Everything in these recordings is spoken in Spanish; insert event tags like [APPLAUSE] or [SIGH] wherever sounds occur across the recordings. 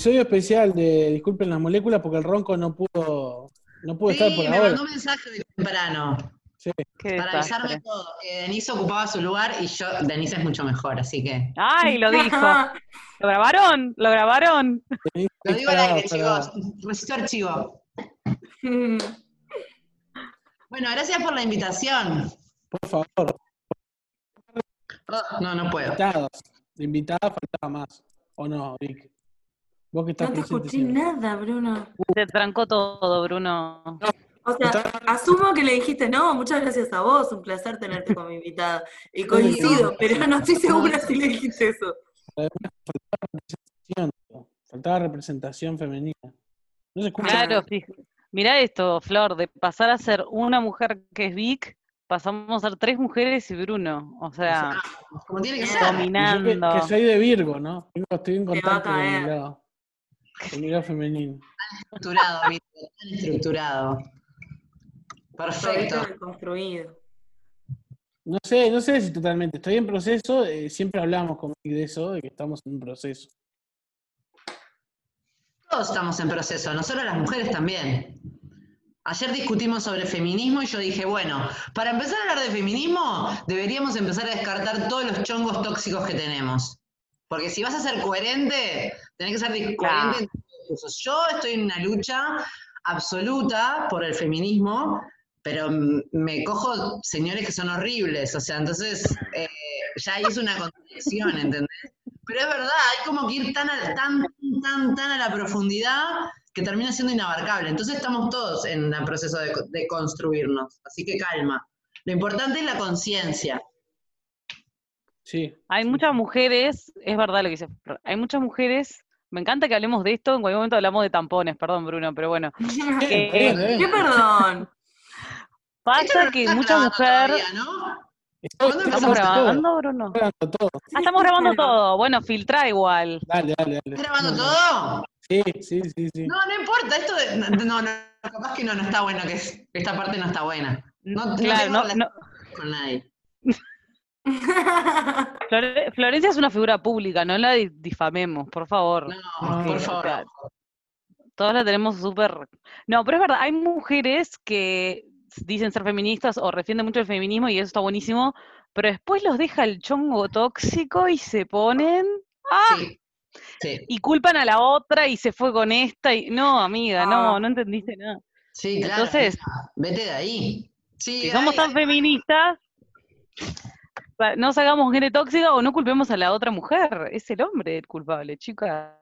episodio especial de Disculpen las moléculas porque el ronco no pudo, no pudo estar por me ahora. mandó un mensaje de temprano Sí. Para avisarme todo. Que Denise ocupaba su lugar y yo, Denise es mucho mejor, así que. Ay, lo dijo. [LAUGHS] Lo grabaron, lo grabaron. Lo digo al aire, chicos. Necesito archivo. [LAUGHS] Bueno, gracias por la invitación. Por favor, Oh, no, no puedo. invitados. De invitada faltaba más. ¿O no, Vic? Vos que estás No te presente escuché siempre. nada, Bruno. Se trancó todo, Bruno. O sea, asumo que le dijiste, no, muchas gracias a vos, un placer tenerte como invitada. Y coincido, pero no estoy segura si le dijiste eso. Representación, Faltaba representación femenina. No se escucha. Claro, mirá esto, Flor, de pasar a ser una mujer que es Vic, pasamos a ser tres mujeres y Bruno. O sea, Como tiene que ser. Que, dominando. que soy de Virgo, ¿no? Estoy en contacto con caer. lado, el lado femenino. Estructurado, Víctor, tan estructurado. Perfecto. Construido. No sé, no sé si totalmente. Estoy en proceso. eh, siempre hablamos con de eso, de que estamos en un proceso. Todos estamos en proceso, nosotros las mujeres también. Ayer discutimos sobre feminismo y yo dije, bueno, para empezar a hablar de feminismo, deberíamos empezar a descartar todos los chongos tóxicos que tenemos. Porque si vas a ser coherente, tenés que ser di- Claro. coherente en tus discursos. Yo estoy en una lucha absoluta por el feminismo, pero me cojo señores que son horribles, o sea, entonces eh, ya ahí es una contradicción, ¿entendés? Pero es verdad, hay como que ir tan, a- tan, tan, tan a la profundidad que termina siendo inabarcable. Entonces estamos todos en el proceso de, de construirnos, así que calma. Lo importante es la conciencia. Sí. Hay muchas mujeres, es verdad lo que dice, hay muchas mujeres, me encanta que hablemos de esto, en cualquier momento hablamos de tampones, perdón Bruno, pero bueno, [LAUGHS] Eh. ¿Qué perdón? [LAUGHS] Esto pasa no que está mucha grabando mujer... todavía, ¿no? Estoy- ¿Cuándo ¿Estamos empezamos todo? grabando, Bruno? grabando todo. Ah, estamos grabando todo. Bueno, filtra igual. Dale, dale, dale. ¿Estás grabando todo? Sí, sí, sí, sí. No, no importa, esto de, no, no, capaz que no, no está bueno, que es- esta parte no está buena. No, no claro, no, no. con nadie. [LAUGHS] Flore- Florencia es una figura pública, no la di- difamemos, por favor. No, No, por favor. Todas la tenemos súper... No, pero es verdad, hay mujeres que dicen ser feministas o refienden mucho el feminismo y eso está buenísimo, pero después los deja el chongo tóxico y se ponen... ¡Ah! Sí, sí, Y culpan a la otra y se fue con esta y... No, amiga, Ah. no, no entendiste nada. sí, claro. Entonces- vete de ahí. Sí, Si somos tan feministas, no sacamos mujeres tóxicas o no culpemos a la otra mujer. Es el hombre el culpable, chicas.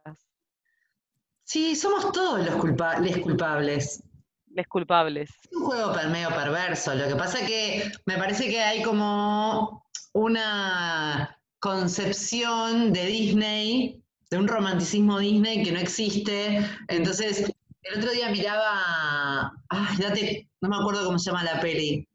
Sí, somos todos los culpables, culpables. Les culpables. Es un juego medio perverso. Lo que pasa que me parece que hay como una concepción de Disney, de un romanticismo Disney que no existe. Entonces, el otro día miraba, ay, date, no me acuerdo cómo se llama la peli.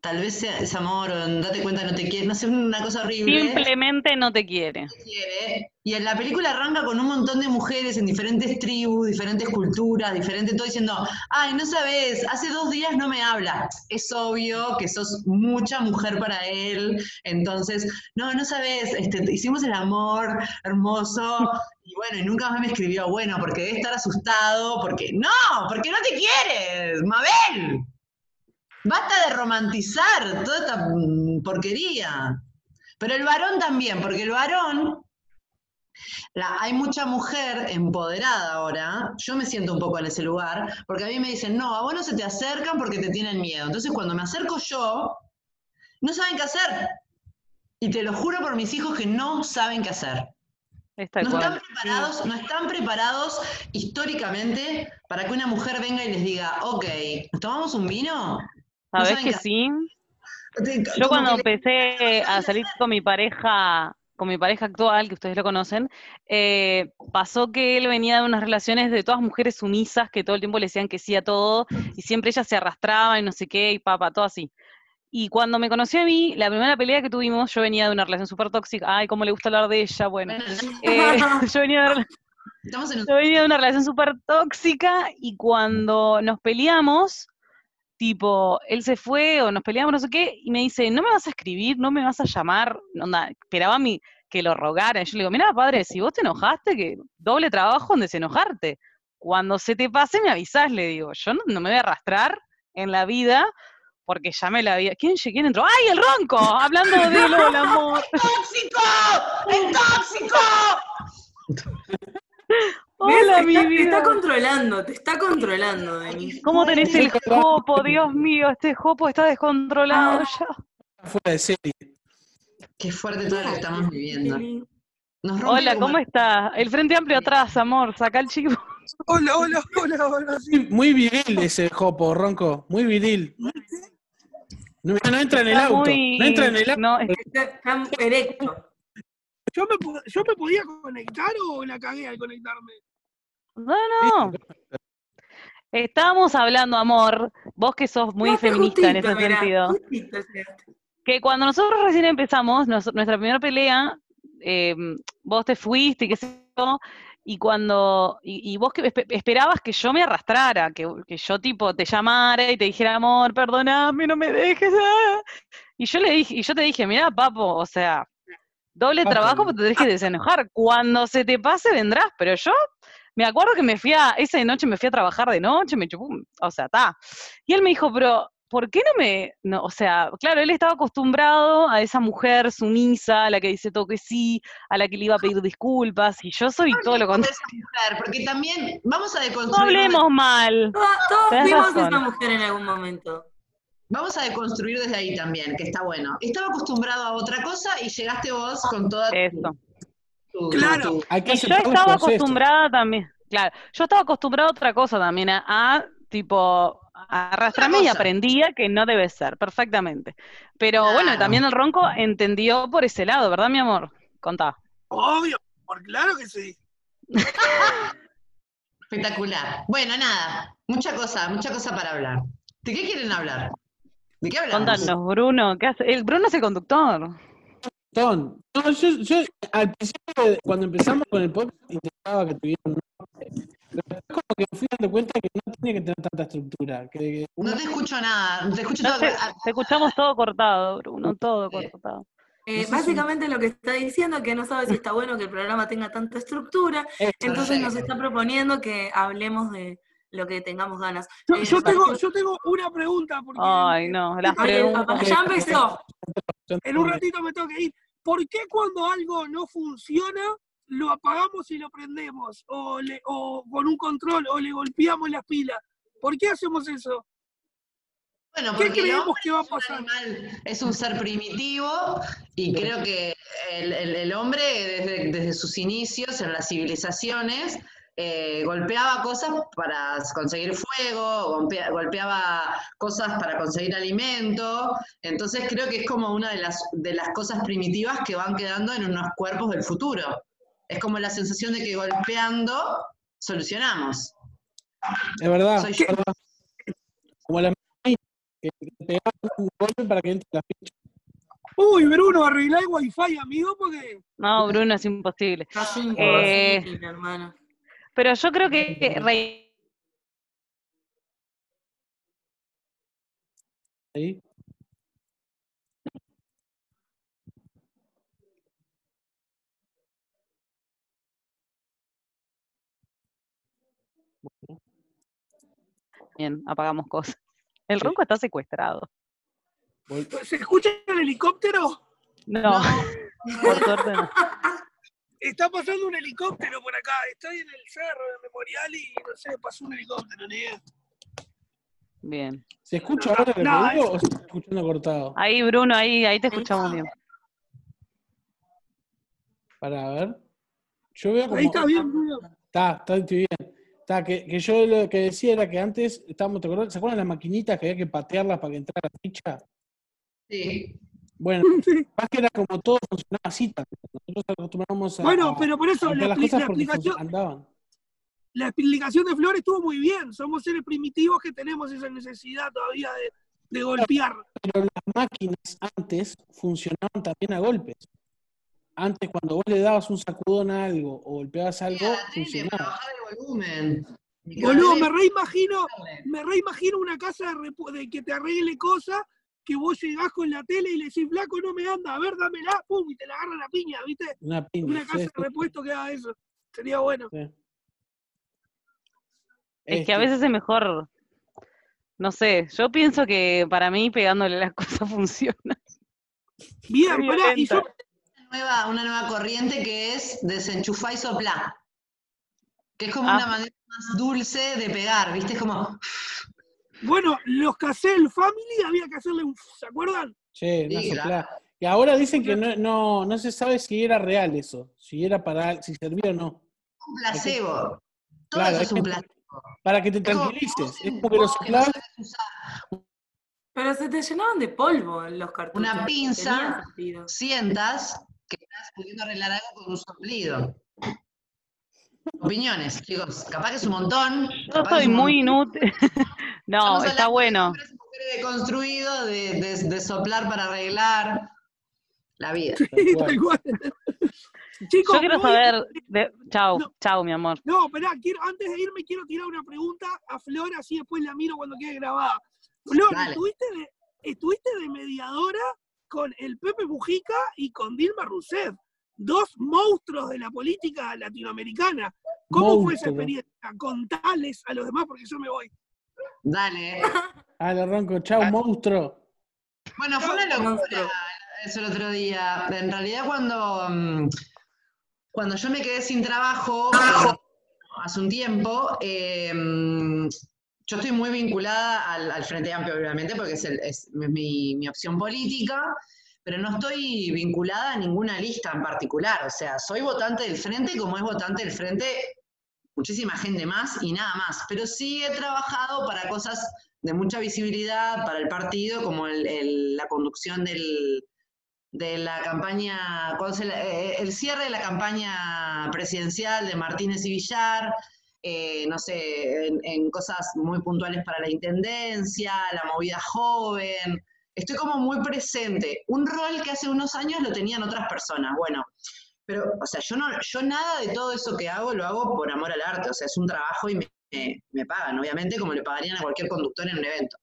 Tal vez sea, es amor o date cuenta no te quiere, no sé, una cosa horrible Simplemente no te quiere. quiere. Y en la película arranca con un montón de mujeres en diferentes tribus, diferentes culturas, diferentes todo diciendo, ay, no sabes, hace dos días no me habla. Es obvio que sos mucha mujer para él. Entonces, no, no sabes, este, hicimos el amor hermoso. Y bueno, y nunca más me escribió, bueno, porque debe estar asustado, porque no, porque no te quieres, Mabel. Basta de romantizar toda esta porquería. Pero el varón también, porque el varón, la- hay mucha mujer empoderada ahora, yo me siento un poco en ese lugar, porque a mí me dicen, no, a vos no se te acercan porque te tienen miedo. Entonces cuando me acerco yo, no saben qué hacer. Y te lo juro por mis hijos que no saben qué hacer. No están preparados, no están preparados históricamente para que una mujer venga y les diga, ok, ¿nos tomamos un vino? No ¿Sabés saben que sí? Yo cuando empecé [LAUGHS] a salir con mi pareja, con mi pareja actual, que ustedes lo conocen, eh, pasó que él venía de unas relaciones de todas mujeres sumisas que todo el tiempo le decían que sí a todo y siempre ellas se arrastraban y no sé qué y papá, todo así. Y cuando me conoció a mí, la primera pelea que tuvimos, yo venía de una relación súper tóxica, ay, cómo le gusta hablar de ella, bueno. Eh, [LAUGHS] yo venía de estamos en un yo venía de una relación súper tóxica y cuando nos peleamos, tipo, él se fue o nos peleamos, no sé qué, y me dice, no me vas a escribir, no me vas a llamar, onda, esperaba mi, que lo rogara. Y yo le digo, mira, padre, si vos te enojaste, que doble trabajo en desenojarte. Cuando se te pase, me avisás, le digo. Yo no, me voy a arrastrar en la vida porque ya me la había. ¿Quién, quién entró? ¡Ay, el ronco! Hablando de lo del amor. [LAUGHS] ¡Tóxico! ¡Es tóxico! Hola, mi Te está- te vida. está controlando, te está controlando, Denis. ¿Cómo tenés el jopo? Dios mío, este jopo está descontrolado Ah. ya. Fuera de serie. Qué fuerte todo lo que estamos viviendo. Nos Hola, ¿cómo estás? El Frente Amplio atrás, amor. Saca el chico. Hola, hola, hola, hola, sí. Muy, viril ese jopo, Ronco. Muy viril. No, no entra en el Está auto. muy- No entra en el auto. No, es- Está, está erecto. ¿Yo me, po- ¿Yo me podía conectar o la cagué al conectarme? No, no. Estábamos hablando, amor, vos que sos muy feminista en ese mirá, sentido, justito que cuando nosotros recién empezamos, nos- nuestra primera pelea, eh, vos te fuiste y qué sé yo, y cuando, y, y vos que esperabas que yo me arrastrara, que, que yo tipo te llamara y te dijera, amor, perdoname, no me dejes, ah". y yo le dije, y yo te dije, mira, papo, o sea, doble Papo. trabajo, pero te tenés que [LAUGHS] desenojar, cuando se te pase vendrás, pero yo me acuerdo que me fui a, esa noche me fui a trabajar de noche, me chupó, o sea, está. Y él me dijo, pero, ¿por qué no me, no, o sea, claro, él estaba acostumbrado a esa mujer sumisa, a la que dice todo que sí, a la que le iba a pedir disculpas, y yo soy todo lo contrario. esa mujer, porque también vamos a No deconstruir. hablemos mal. Todos, a razón. esa mujer en algún momento. Vamos a deconstruir desde ahí también, que está bueno. Estaba acostumbrado a otra cosa y llegaste vos con toda tu- Eso. Claro. Hay que Y yo estaba acostumbrada también, claro, yo estaba acostumbrada a otra cosa también, a, a, tipo, arrastrarme y aprendía que no debe ser, perfectamente. Pero bueno, también el ronco entendió por ese lado, ¿verdad, mi amor? Contá. Obvio, por claro que sí. [LAUGHS] Espectacular. Bueno, nada, mucha cosa, mucha cosa para hablar. ¿De qué quieren hablar? ¿De qué hablamos? Contanos, Bruno, ¿qué hace? El Bruno es el conductor. Ton. No, yo, yo al principio, cuando empezamos con el podcast, intentaba que tuviera un nombre. Pero después como que me fui dando cuenta que no tenía que tener tanta estructura. Que, que No te escucho nada, te escucho No todo. te, te escuchamos todo cortado, Bruno, todo cortado. Eh, básicamente lo que está diciendo es que no sabe si está bueno que el programa tenga tanta estructura, entonces nos está proponiendo que hablemos de lo que tengamos ganas. Yo, Eh, yo tengo, yo tengo una pregunta, porque Ay, no, las preguntas. ya empezó. [LAUGHS] en un ratito me tengo que ir. ¿Por qué cuando algo no funciona, lo apagamos y lo prendemos? O, le, o con un control, o le golpeamos las pilas. ¿Por qué hacemos eso? Bueno, ¿Qué porque creemos que va a es un pasar? animal, es un ser primitivo y creo que el, el- el hombre desde, desde sus inicios en las civilizaciones eh, golpeaba cosas para conseguir fuego, golpea- golpeaba cosas para conseguir alimento, entonces creo que es como una de las, de las cosas primitivas que van quedando en unos cuerpos del futuro. Es como la sensación de que golpeando solucionamos. Es verdad, Soy es yo. verdad. Como la que que te pegaba un golpe para que entre la ficha. Uy, Bruno, arreglá el wifi, amigo, porque No, Bruno, es imposible. Casi Eh, imposible, hermano. Pero yo creo que Rey- ahí. Bien, apagamos cosas. El ronco está secuestrado. ¿se escucha el helicóptero? No, [LAUGHS] por suerte no. Está pasando un helicóptero por acá. Estoy en el cerro de Memorial y no sé, pasó un helicóptero, ni idea. Bien. ¿Se escucha ahora No, digo o se está escuchando cortado? Ahí, Bruno, ahí, ahí te escuchamos bien. Para ver. Yo veo como. Ahí está bien, Bruno. Está, está estoy bien. Está, que, que yo lo que decía era que antes estábamos, ¿te acuerdas? ¿se acuerdan las maquinitas que había que patearlas para que entrara la ficha? Sí. Bueno, [LAUGHS] Sí. más que era como todo funcionaba así. Nosotros acostumbramos a. Bueno, pero por eso la, expli- cosas la explicación, la explicación de Flor estuvo muy bien. Somos seres primitivos que tenemos esa necesidad todavía de, de golpear. Pero las máquinas antes funcionaban también a golpes. Antes, cuando vos le dabas un sacudón a algo o golpeabas algo, funcionaba. bajar el volumen. Boludo, me reimagino, me reimagino una casa de, repu- de que te arregle cosas que vos llegás con la tele y le decís, flaco, no me anda, a ver, dámela, pum, y te la agarra la piña, ¿viste? Una piña. Una sí, casa de repuesto que haga eso. Sería bueno. sí. Es que a Este, veces es mejor, no sé, yo pienso que para mí pegándole las [LAUGHS] cosas funciona. Bien, pará, y yo, nueva, una nueva corriente que es desenchufá y soplá. Que es como Ah. una manera más dulce de pegar, ¿viste? Es como. Bueno, los Casel Family había que hacerle un, ¿se acuerdan? Che, una Sí, soplada. Y ahora dicen que no, no, no se sabe si era real eso, si era para, si servía o no. Un placebo. Todo Claro, eso es un que- placebo. Para que te que tranquilices. Es en- como que lo vos que no soplás. sabes usar Pero se te llenaban de polvo los cartuchos. Una pinza. Sientas que estás pudiendo arreglar algo con un soplido. Opiniones, chicos. Capaz que es un montón. Yo soy muy inútil. [LAUGHS] No, está de bueno. mujeres deconstruidos, de, de- de soplar para arreglar la vida. Sí, tal cual. [LAUGHS] Chicos, Yo quiero saber, de... chau, No. chau, mi amor. No, quiero, antes de irme quiero tirar una pregunta a Flor, así después la miro cuando quede grabada. Flor. ¿estuviste de, estuviste de mediadora con el Pepe Mujica y con Dilma Rousseff, dos monstruos de la política latinoamericana. ¿Cómo fue esa experiencia? Contales a los demás porque yo me voy. Dale. [LAUGHS] Ah, le ronco, chau, monstruo. Bueno, fue una locura eso el otro día. En realidad cuando, mm, cuando yo me quedé sin trabajo hace un tiempo, eh, mm, yo estoy muy vinculada al, al Frente Amplio, obviamente, porque es, el- es mi, mi opción política, pero no estoy vinculada a ninguna lista en particular. O sea, soy votante del Frente como es votante del Frente muchísima gente más y nada más. Pero sí he trabajado para cosas de mucha visibilidad para el partido, como el- el- la conducción del, de la campaña, ¿cuándo se la- eh, el cierre de la campaña presidencial de Martínez y Villar, eh, no sé, en, en cosas muy puntuales para la intendencia, la movida joven. Estoy como muy presente. Un rol que hace unos años lo tenían otras personas. Bueno, pero, o sea, yo, no, yo nada de todo eso que hago lo hago por amor al arte. O sea, es un trabajo y me, me- me pagan, obviamente, como le pagarían a cualquier conductor en un evento.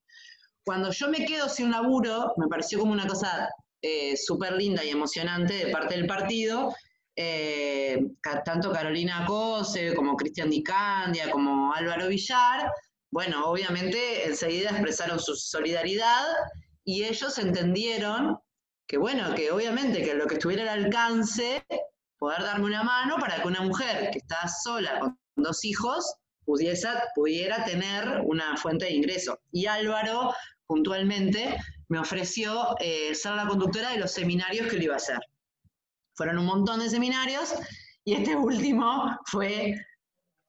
Cuando yo me quedo sin laburo, me pareció como una cosa eh, súper linda y emocionante de parte del partido. eh, tanto Carolina Cose como Cristian Di Candia, como Álvaro Villar, bueno, obviamente enseguida expresaron su solidaridad y ellos entendieron que, bueno, que obviamente que lo que estuviera al alcance, poder darme una mano para que una mujer que está sola con dos hijos pudiera tener una fuente de ingreso. Y Álvaro, puntualmente, me ofreció eh, ser la conductora de los seminarios que lo iba a hacer. Fueron un montón de seminarios y este [LAUGHS] último fue,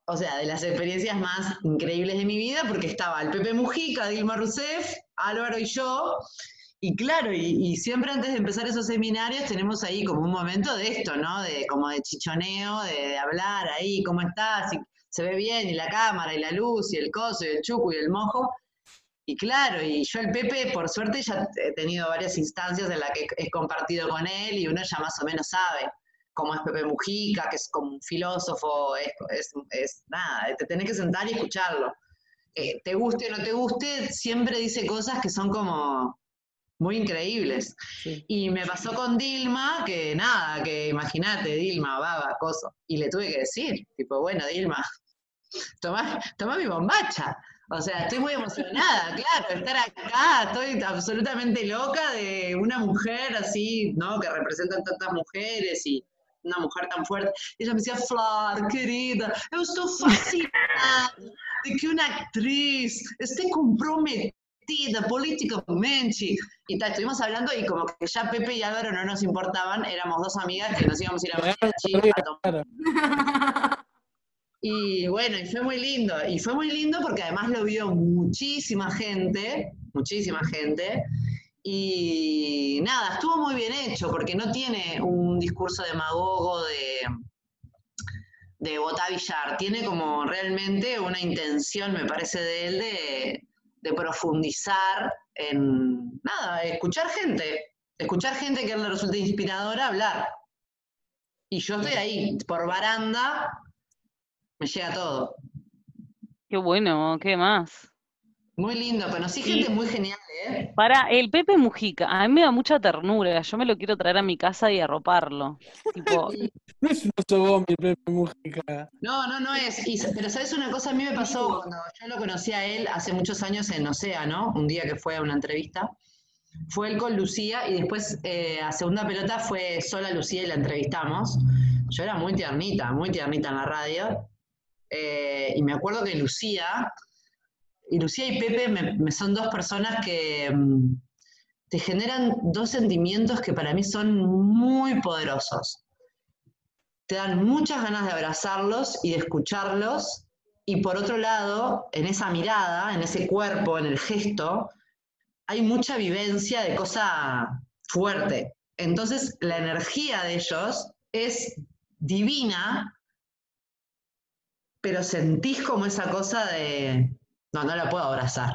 o sea, de las experiencias más increíbles de mi vida porque estaba el Pepe Mujica, Dilma Rousseff, Álvaro y yo. Y claro, y, siempre antes de empezar esos seminarios tenemos ahí como un momento de esto, ¿no? De como de chichoneo, de, de hablar ahí, ¿cómo estás? Y se ve bien, y la cámara, y la luz, y el coso, y el chuco, y el mojo. Y claro, y yo el Pepe, por suerte, ya he tenido varias instancias en las que he compartido con él y uno ya más o menos sabe cómo es Pepe Mujica, que es como un filósofo, es, es, es nada, te tenés que sentar y escucharlo. Eh, te guste o no te guste, siempre dice cosas que son como muy increíbles. Sí. Y me pasó con Dilma, que nada, que imagínate, Dilma, baba, coso. Y le tuve que decir, tipo, bueno, Dilma, [LAUGHS] toma, toma mi bombacha. O sea, estoy muy emocionada, [LAUGHS] claro, estar acá, estoy absolutamente loca de una mujer así, ¿no? Que representa tantas mujeres y una mujer tan fuerte. Y ella me decía, Flor, querida, yo estoy fascinada de que una actriz esté comprometida políticamente. Y tal, estuvimos hablando y como que ya Pepe y Álvaro no nos importaban, éramos dos amigas que nos íbamos a ir a Mariachi a tomar y bueno, y fue muy lindo. Y fue muy lindo porque además lo vio muchísima gente, muchísima gente. Y nada, estuvo muy bien hecho porque no tiene un discurso demagogo de, de Botá Villar. Tiene como realmente una intención, me parece, de él de, profundizar en, nada, escuchar gente. Escuchar gente que le resulte inspiradora hablar. Y yo estoy ahí, por baranda, me llega todo. Qué bueno, ¿qué más? Muy lindo, conocí Sí. gente muy genial, ¿eh? Para el Pepe Mujica, a mí me da mucha ternura, yo me lo quiero traer a mi casa y arroparlo. [LAUGHS] Tipo, No es un oso Gomi, Pepe Mujica. No, no, no es. Y- pero sabes una cosa, a mí me pasó cuando yo lo conocí a él hace muchos años en Océano, un día que fue a una entrevista. Fue él con Lucía y después eh, a segunda pelota fue sola Lucía y la entrevistamos. Yo era muy tiernita, muy tiernita en la radio. Eh, y me acuerdo que Lucía, y Lucía y Pepe me, son dos personas que mm, te generan dos sentimientos que para mí son muy poderosos te dan muchas ganas de abrazarlos y de escucharlos. Y por otro lado, en esa mirada, en ese cuerpo, en el gesto, hay mucha vivencia de cosa fuerte. Entonces, la energía de ellos es divina, pero sentís como esa cosa de, no, no la puedo abrazar.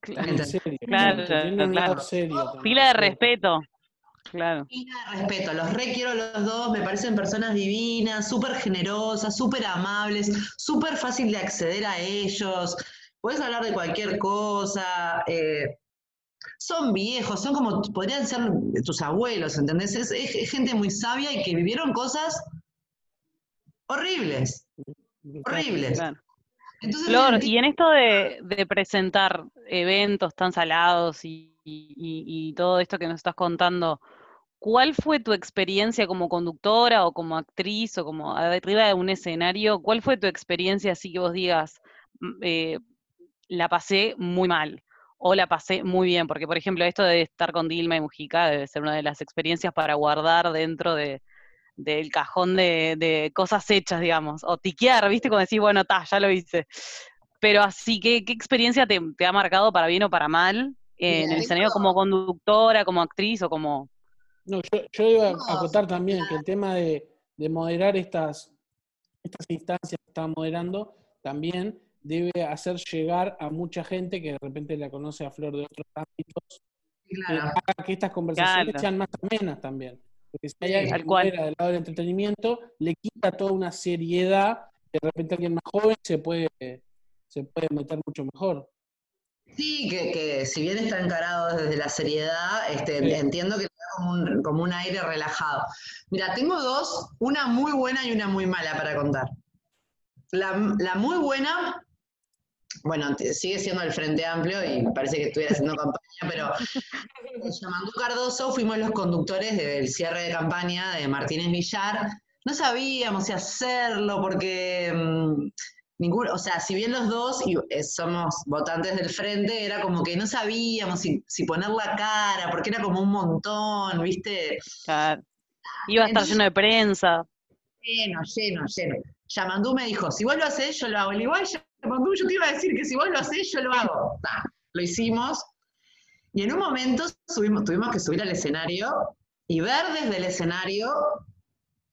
claro, En serio. Claro, serio pila de respeto. Claro. Pila de respeto, los requiero los dos, me parecen personas divinas, súper generosas, súper amables, súper fácil de acceder a ellos. Puedes hablar de cualquier cosa. eh, son viejos, son como, podrían ser tus abuelos, ¿entendés? Es, es- es gente muy sabia y que vivieron cosas horribles, horribles. Claro. Entonces, Flor, y en esto de, de presentar eventos tan salados y, y- y- y todo esto que nos estás contando, ¿cuál fue tu experiencia como conductora o como actriz o como arriba de un escenario? ¿Cuál fue tu experiencia así que vos digas, mm, eh, la pasé muy mal o la pasé muy bien? Porque, por ejemplo, esto de estar con Dilma y Mujica debe ser una de las experiencias para guardar dentro de, del cajón de, de cosas hechas, digamos, o tiquear, ¿viste? Como decir, bueno, ta, ya lo hice. Pero así, ¿qué, qué experiencia te, te ha marcado para bien o para mal eh, en el escenario como conductora, como actriz o como... No, yo, yo iba a acotar también que el tema de, de moderar estas, estas instancias que está moderando también debe hacer llegar a mucha gente que de repente la conoce a Flor de otros ámbitos, que claro. haga que estas conversaciones Claro. sean más amenas también. Porque si hay alguien cual. del lado del entretenimiento, le quita toda una seriedad que de repente alguien más joven se puede, se puede meter mucho mejor. Sí, que, que si bien está encarado desde la seriedad, este, Sí. entiendo que le da como un, como un aire relajado. Mira, tengo dos, una muy buena y una muy mala para contar. La, la muy buena, bueno, sigue siendo el Frente Amplio y parece que estuviera haciendo campaña, pero Yamandú Cardoso fuimos los conductores del cierre de campaña de Martínez Villar. No sabíamos si hacerlo porque mm, ninguno, o sea, si bien los dos y, eh, somos votantes del frente, era como que no sabíamos si, si poner la cara, porque era como un montón, ¿viste? Claro, iba a estar lleno de prensa. Lleno, lleno, lleno. Yamandú me dijo, si vos lo haces, yo lo hago. Le digo, "Ay, Yo te iba a decir que si vos lo haces, yo lo hago. Lo hicimos. Y en un momento tuvimos que subir al escenario y ver desde el escenario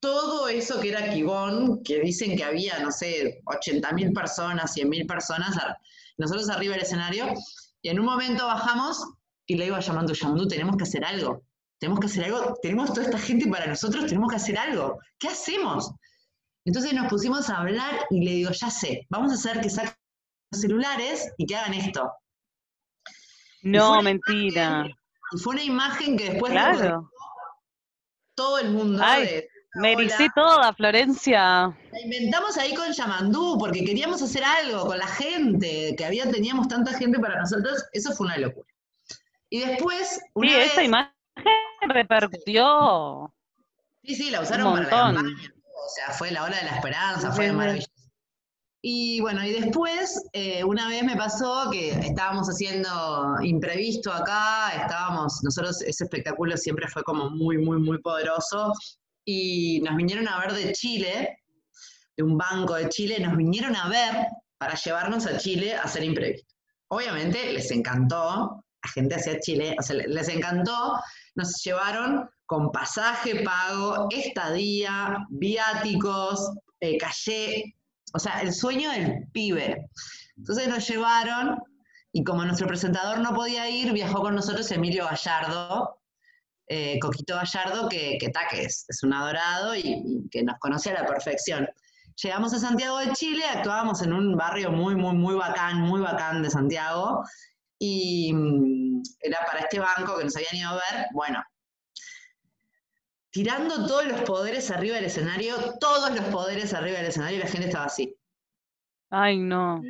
todo eso que era Quibón, que dicen que había, no sé, 80.000 personas, 100.000 personas, nosotros arriba del escenario, y en un momento bajamos y le digo a Yamandú, Yamandú, tenemos que hacer algo, tenemos que hacer algo, tenemos toda esta gente para nosotros, tenemos que hacer algo, ¿qué hacemos? Entonces nos pusimos a hablar y le digo, ya sé, vamos a hacer que saquen los celulares y que hagan esto. No, mentira. Y fue una imagen que después Claro. todo el mundo Ay, de, Me "Hola". ericé toda, Florencia. La inventamos ahí con Yamandú porque queríamos hacer algo con la gente, que había, teníamos tanta gente para nosotros, eso fue una locura. Y después, una Sí, vez, esa imagen repercutió. sí, sí, la usaron un para la montón. campaña, o sea, fue la hora de la esperanza, fue maravilloso. Y bueno, y después, eh, una vez me pasó que estábamos haciendo imprevisto acá, estábamos, nosotros ese espectáculo siempre fue como muy, muy, muy poderoso, y nos vinieron a ver de Chile, de un banco de Chile, nos vinieron a ver para llevarnos a Chile a hacer imprevisto. Obviamente les encantó, la gente hacia Chile, o sea, le- les encantó, nos llevaron con pasaje pago, estadía, viáticos, eh, calle, o sea, el sueño del pibe. Entonces nos llevaron y como nuestro presentador no podía ir, viajó con nosotros Emilio Gallardo, eh, Coquito Gallardo, que, que ta, que es, un adorado y, y que nos conoce a la perfección. llegamos a Santiago de Chile, actuábamos en un barrio muy, muy, muy bacán, muy bacán de Santiago, y mm, era para este banco que nos habían ido a ver, bueno, tirando todos los poderes arriba del escenario, todos los poderes arriba del escenario, y la gente estaba así. Ay, no.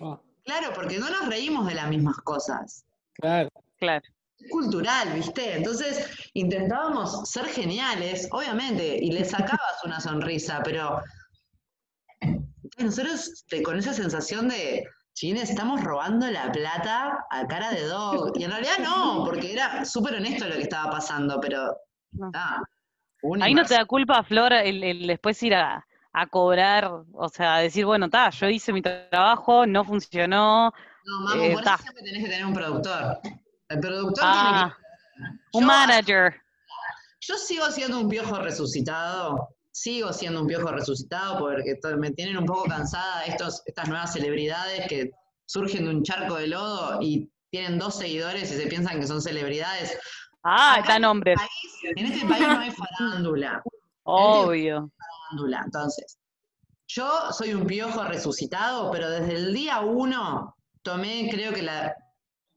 Ah, Claro, porque no nos reímos de las mismas cosas. claro. Claro. Es cultural, ¿viste? Entonces intentábamos ser geniales, obviamente, y le sacabas una sonrisa, pero nosotros te- con esa sensación de, chines, estamos robando la plata a cara de dog. Y en realidad no, porque era súper honesto lo que estaba pasando, pero... No. ah, una Ahí no te da culpa, Flor, el, el después ir a, a cobrar, o sea, decir, bueno, ta, yo hice mi trabajo, no funcionó. No, Mamu, eh, por ta. eso siempre tenés que tener un productor. El productor Ah, tiene que... un Yo- manager. Yo sigo siendo un piojo resucitado, sigo siendo un piojo resucitado porque me tienen un poco cansada estos, estas nuevas celebridades que surgen de un charco de lodo y tienen dos seguidores y se piensan que son celebridades. Ah, Acá está nombre. En este país no hay farándula, Obvio. farándula. Entonces, yo soy un piojo resucitado, pero desde el día uno tomé, creo que la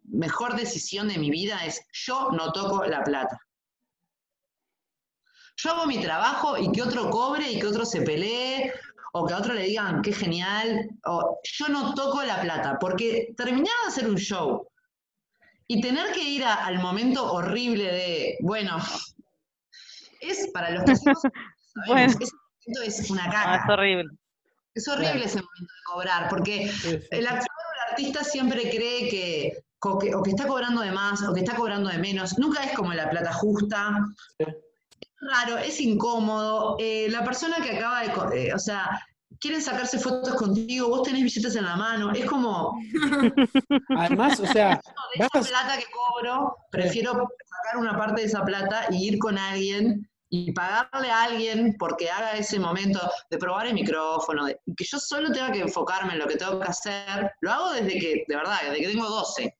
mejor decisión de mi vida es yo no toco la plata. Yo hago mi trabajo y que otro cobre y que otro se pelee o que a otro le digan qué genial. O, yo no toco la plata porque terminar de hacer un show y tener que ir a- al momento horrible de, bueno, es para los que sabemos, [LAUGHS] Bueno. ese momento es una caca. es horrible. Es horrible Claro. ese momento de cobrar, porque Sí, sí. el actor o el artista siempre cree que, co- que- o que está cobrando de más o que está cobrando de menos. Nunca es como la plata justa. Sí. Es raro, es incómodo. Eh, la persona que acaba de, co- eh, o sea, quieren sacarse fotos contigo, vos tenés billetes en la mano. Es como, [LAUGHS] Además, o sea, de vas esa a- plata que cobro, prefiero sacar una parte de esa plata y ir con alguien y pagarle a alguien porque haga ese momento de probar el micrófono, de- que yo solo tenga que enfocarme en lo que tengo que hacer. Lo hago desde que, de verdad, desde que tengo 12.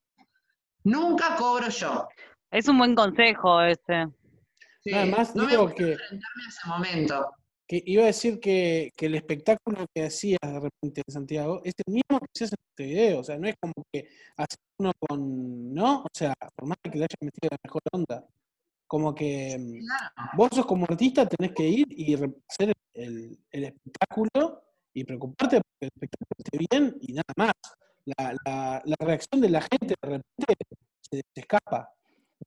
Nunca cobro yo. Es un buen consejo. Sí, además no me digo gusta que, enfrentarme a ese momento. Que iba a decir que, que el espectáculo que hacías de repente en Santiago es el mismo que hacías en este video, o sea, no es como que haces uno con, ¿no? O sea, por más que le hayas metido la mejor onda, como que mm, Claro. vos sos como artista, tenés que ir y hacer el, el espectáculo y preocuparte porque el espectáculo esté bien y nada más. La, la, la reacción de la gente de repente se, se escapa,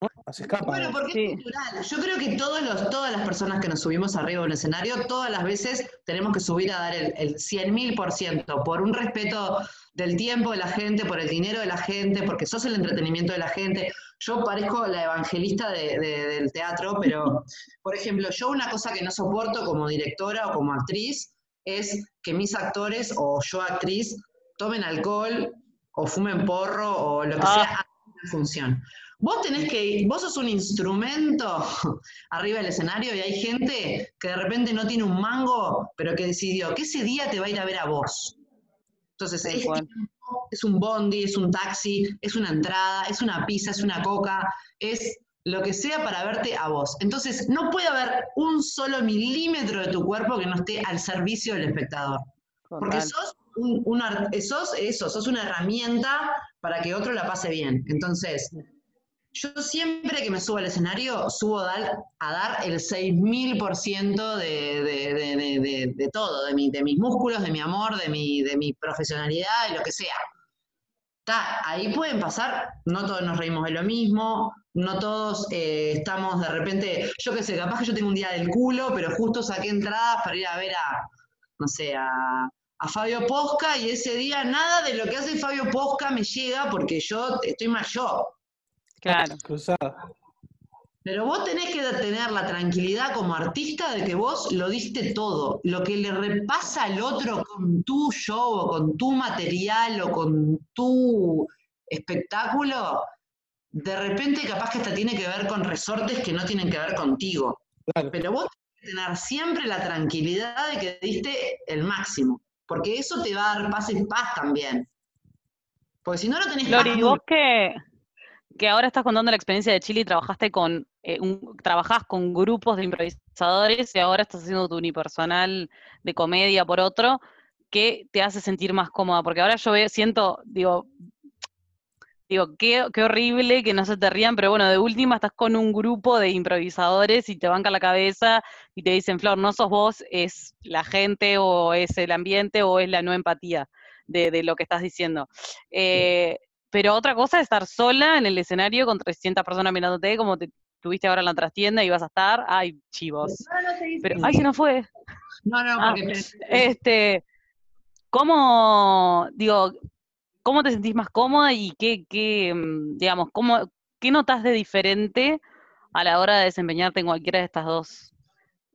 ¿no? Se escapa. Bueno, porque Sí. es cultural. Yo creo que todos los, todas las personas que nos subimos arriba de un escenario, todas las veces tenemos que subir a dar el, el 100 mil por ciento, por un respeto del tiempo de la gente, por el dinero de la gente, porque sos el entretenimiento de la gente. Yo parezco la evangelista de- de- del teatro, pero, por ejemplo, yo una cosa que no soporto como directora o como actriz es que mis actores o yo actriz tomen alcohol o fumen porro o lo que Ah. sea la función. Vos tenés que ir, vos sos un instrumento [LAUGHS] arriba del escenario y hay gente que de repente no tiene un mango, pero que decidió que ese día te va a ir a ver a vos. Entonces, es, es un bondi, es un taxi, es una entrada, es una pizza, es una coca, es lo que sea para verte a vos. Entonces, no puede haber un solo milímetro de tu cuerpo que no esté al servicio del espectador. Porque sos, un, ar- sos eso, sos una herramienta para que otro la pase bien. Entonces, yo siempre que me subo al escenario, subo a dar, el 6000% de, de, de, de, de, de todo, de, mi, de mis músculos, de mi amor, de mi, de mi profesionalidad y lo que sea. Ta, ahí pueden pasar, no todos nos reímos de lo mismo, no todos eh, estamos de repente, yo qué sé, capaz que yo tengo un día del culo, pero justo saqué entradas para ir a ver a, no sé, a, a Fabio Posca y ese día nada de lo que hace Fabio Posca me llega porque yo estoy yo. Claro. [LAUGHS] Cruzada. Pero vos tenés que tener la tranquilidad como artista de que vos lo diste todo. Lo que le repasa al otro con tu show o con tu material o con tu espectáculo, de repente capaz que hasta tiene que ver con resortes que no tienen que ver contigo. Claro. Pero vos tenés que tener siempre la tranquilidad de que diste el máximo, porque eso te va a dar paz y paz también. Porque si no, no tenés Lori, vos que, que ahora estás contando la experiencia de Chile y trabajaste con eh, un- trabajás con grupos de improvisadores y ahora estás haciendo tu unipersonal de comedia por otro, ¿qué te hace sentir más cómoda? Porque ahora yo veo- siento, digo, digo, qué, qué horrible que no se te rían, pero bueno, de última estás con un grupo de improvisadores y te banca la cabeza y te dicen, Flor, no sos vos, es la gente o es el ambiente o es la no empatía de, de lo que estás diciendo. Eh, pero otra cosa es estar sola en el escenario con 300 personas mirándote, como te tuviste ahora en la trastienda y vas a estar, ay, chivos. Pero, ay, se nos fue. No, no, Ah, porque Este, ¿cómo, digo, cómo te sentís más cómoda y qué, qué, mm, digamos, cómo, qué notas de diferente a la hora de desempeñarte en cualquiera de estas dos,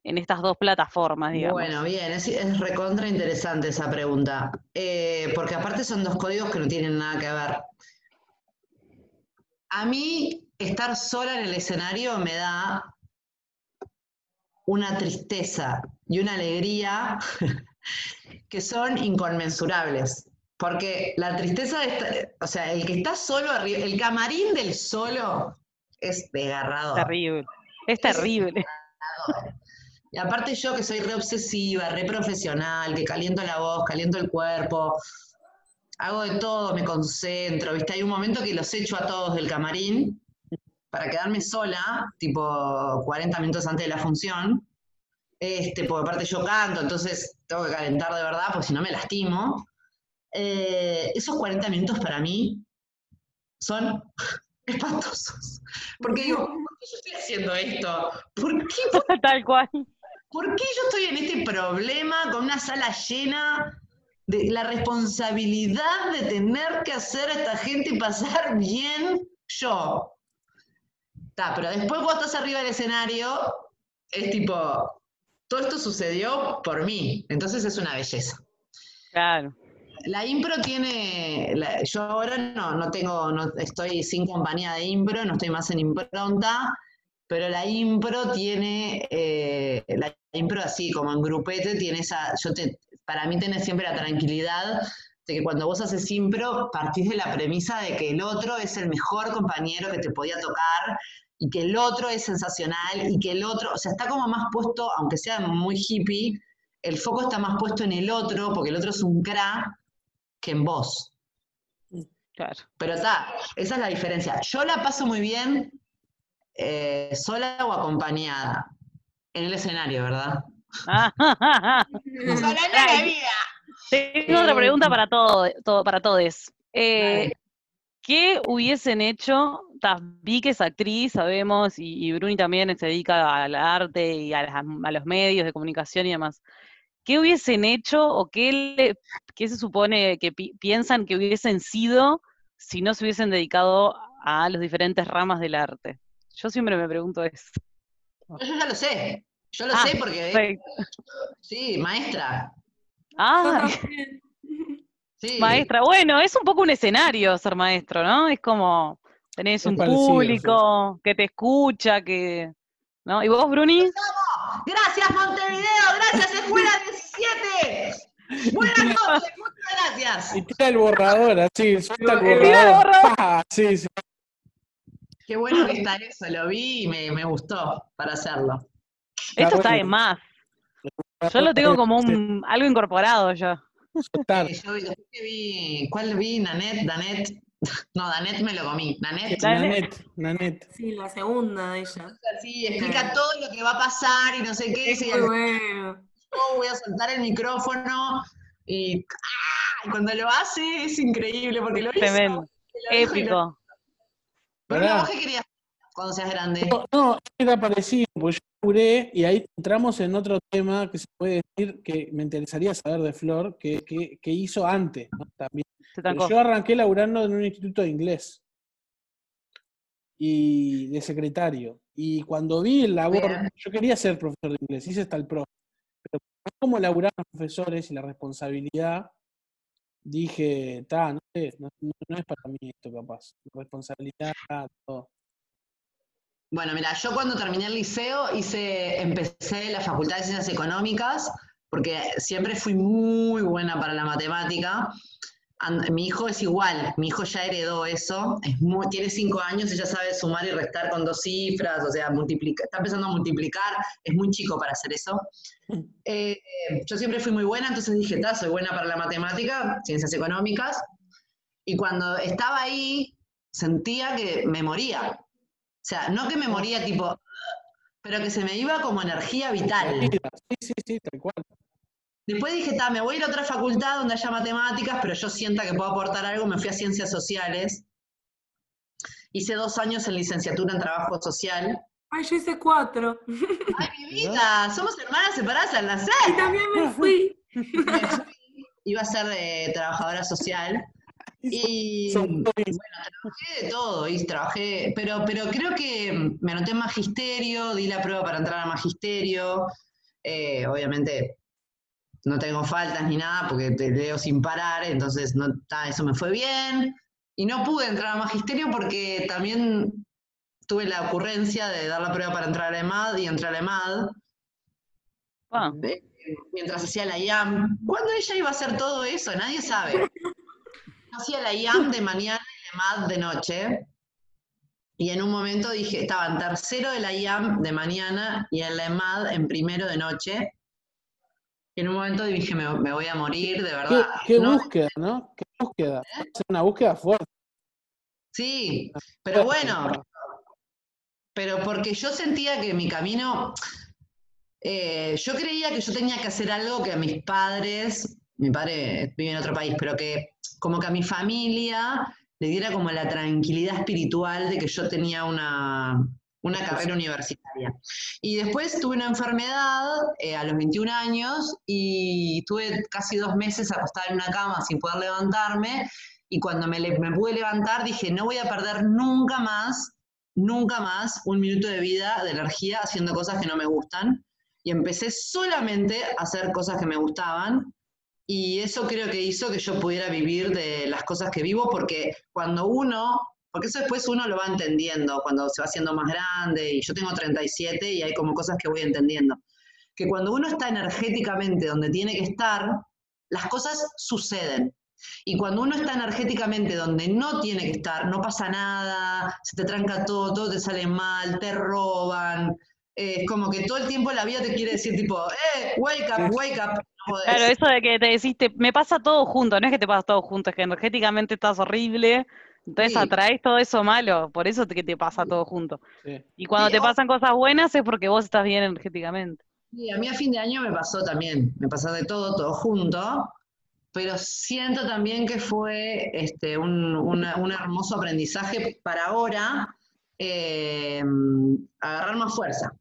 en estas dos plataformas, digamos? Bueno, bien, es, es recontra interesante esa pregunta. Eh, porque aparte son dos códigos que no tienen nada que ver. A mí, estar sola en el escenario me da una tristeza y una alegría [LAUGHS] que son inconmensurables. Porque la tristeza, o sea, el que está solo arriba, el camarín del solo es desgarrador. terrible. Es Es- terrible. Y aparte yo que soy re obsesiva, re profesional, que caliento la voz, caliento el cuerpo, hago de todo, me concentro, ¿viste? Hay un momento que los echo a todos del camarín para quedarme sola, tipo 40 minutos antes de la función, este, porque aparte yo canto, entonces tengo que calentar de verdad, porque si no me lastimo. Eh, esos 40 minutos para mí son [LAUGHS] espantosos. Porque digo, ¿por qué yo estoy haciendo esto? ¿Por qué [LAUGHS] Tal cual. ¿Por qué yo estoy en este problema con una sala llena de la responsabilidad de tener que hacer a esta gente pasar bien yo? Ta, pero después cuando estás arriba del escenario, es tipo, todo esto sucedió por mí, entonces es una belleza. Claro. La impro tiene, la- yo ahora no, no tengo, no estoy sin compañía de impro, no estoy más en impronta, pero la impro tiene, eh, la impro así como en grupete tiene esa, yo te, para mí tenés siempre la tranquilidad de que cuando vos haces impro partís de la premisa de que el otro es el mejor compañero que te podía tocar y que el otro es sensacional y que el otro, o sea, está como más puesto, aunque sea muy hippie, el foco está más puesto en el otro porque el otro es un cra que en vos. Claro. Pero está, esa es la diferencia. Yo la paso muy bien eh, sola o acompañada. En el escenario, ¿verdad? [LAUGHS] Sola en la vida. Tengo otra pregunta para todo, todo para todos. Eh. ¿Qué hubiesen hecho? Vi que es actriz, sabemos, y, y Bruni también se dedica al arte y a, las- a los medios de comunicación y demás. ¿Qué hubiesen hecho o qué, le- qué se supone que pi- piensan que hubiesen sido si no se hubiesen dedicado a las diferentes ramas del arte? Yo siempre me pregunto eso. [LAUGHS] Yo ya lo sé. Yo lo Ah, sé porque, Perfecto. sí, maestra. Ah. [LAUGHS] Sí. maestra. Bueno, es un poco un escenario ser maestro, ¿no? Es como tenés Es un parecido, sí. público que te escucha, que. ¿No? ¿Y vos, Bruni? Gracias, Montevideo. Gracias, Escuela 17. Buenas noches. Muchas gracias. Y tira el borrador, así, suelta el Tira el borrador. borrador. ¡Pah! Sí, sí. Qué bueno que [LAUGHS] está eso. Lo vi y me, me gustó para hacerlo. Esto está de más. Yo lo tengo como un algo incorporado ya. Soltar. Eh, yo vi, ¿cuál vi? Nanet, Danet. [LAUGHS] No, Danet me lo comí. Nanet. Nanet, Nanet. Sí, la segunda de ella. Sí, explica todo lo que va a pasar y no sé qué. Es muy bueno. show voy a soltar el micrófono y, ¡ah! y cuando lo hace es increíble porque lo hizo. Tremendo. lo- Épico. Vos qué querías cuando seas grande. No, no, era parecido, porque yo juré y ahí entramos en otro tema que se puede decir que me interesaría saber de Flor, que, que- que hizo antes ¿no? también. Pero yo arranqué laburando en un instituto de inglés y de secretario. Y cuando vi el labor, Bien. yo quería ser profesor de inglés, hice hasta el profe. Pero como laburar los profesores y la responsabilidad, dije, ta, no sé, no, es para mí esto capaz. Responsabilidad, todo. Bueno, mira, yo cuando terminé el liceo hice, empecé la Facultad de Ciencias Económicas, porque siempre fui muy buena para la matemática. And- mi hijo es igual, mi hijo ya heredó eso, es muy- tiene cinco años y ya sabe sumar y restar con dos cifras, o sea, multiplica, está empezando a multiplicar, es muy chico para hacer eso. [LAUGHS] Eh, yo siempre fui muy buena, entonces dije, "Ta, soy buena para la matemática, ciencias económicas, y cuando estaba ahí sentía que me moría. O sea, no que me moría tipo, pero que se me iba como energía vital. Sí, sí, sí, tal cual. Después dije, ta, me voy a ir a otra facultad donde haya matemáticas, pero yo sienta que puedo aportar algo, me fui a ciencias sociales. Hice dos años en licenciatura en trabajo social. Ay, yo hice cuatro. ¡Ay, mi vida! Somos hermanas separadas al nacer. Y también me fui. [LAUGHS] Me fui, Iba a ser eh, trabajadora social. Y bueno, trabajé de todo, y trabajé, pero, pero creo que me anoté en magisterio, di la prueba para entrar a magisterio. eh, obviamente no tengo faltas ni nada porque te leo sin parar, entonces no, ta, eso me fue bien. Y no pude entrar a magisterio porque también tuve la ocurrencia de dar la prueba para entrar a EMAD y entrar a EMAD Ah, eh, mientras hacía la IAM. ¿Cuándo ella iba a hacer todo eso? Nadie sabe. Hacía la IAM de mañana y EMAD de noche. Y en un momento dije, estaba en tercero de la IAM de mañana y en la EMAD en primero de noche. Y en un momento dije, me, me voy a morir, de ¿Qué, verdad. qué No, búsqueda, ¿no? ¿Qué búsqueda? Es una búsqueda fuerte. Sí, pero bueno, pero porque yo sentía que mi camino, eh, yo creía que yo tenía que hacer algo que a mis padres, mi padre vive en otro país, pero que como que a mi familia le diera como la tranquilidad espiritual de que yo tenía una, una carrera universitaria. Y después tuve una enfermedad eh, a los 21 años y estuve casi dos meses acostada en una cama sin poder levantarme. Y cuando me, me pude levantar dije, no voy a perder nunca más, nunca más un minuto de vida, de energía, haciendo cosas que no me gustan. Y empecé solamente a hacer cosas que me gustaban. Y eso creo que hizo que yo pudiera vivir de las cosas que vivo, porque cuando uno, porque eso después uno lo va entendiendo, cuando se va haciendo más grande, y yo tengo 37 y hay como cosas que voy entendiendo, que cuando uno está energéticamente donde tiene que estar, las cosas suceden. Y cuando uno está energéticamente donde no tiene que estar, no pasa nada, se te tranca todo, todo te sale mal, te roban. eh, es como que todo el tiempo la vida te quiere decir tipo, eh, wake up, wake up. No claro, eso de que te decís, te- me pasa todo junto, no es que te pasa todo junto, es que energéticamente estás horrible, entonces Sí. atraes todo eso malo, por eso que te pasa todo junto. Sí. Y cuando Sí, te pasan cosas buenas es porque vos estás bien energéticamente. Y a mí a fin de año me pasó también, me pasó de todo, todo junto, pero siento también que fue este, un, una- un hermoso aprendizaje para ahora eh, agarrar más fuerza.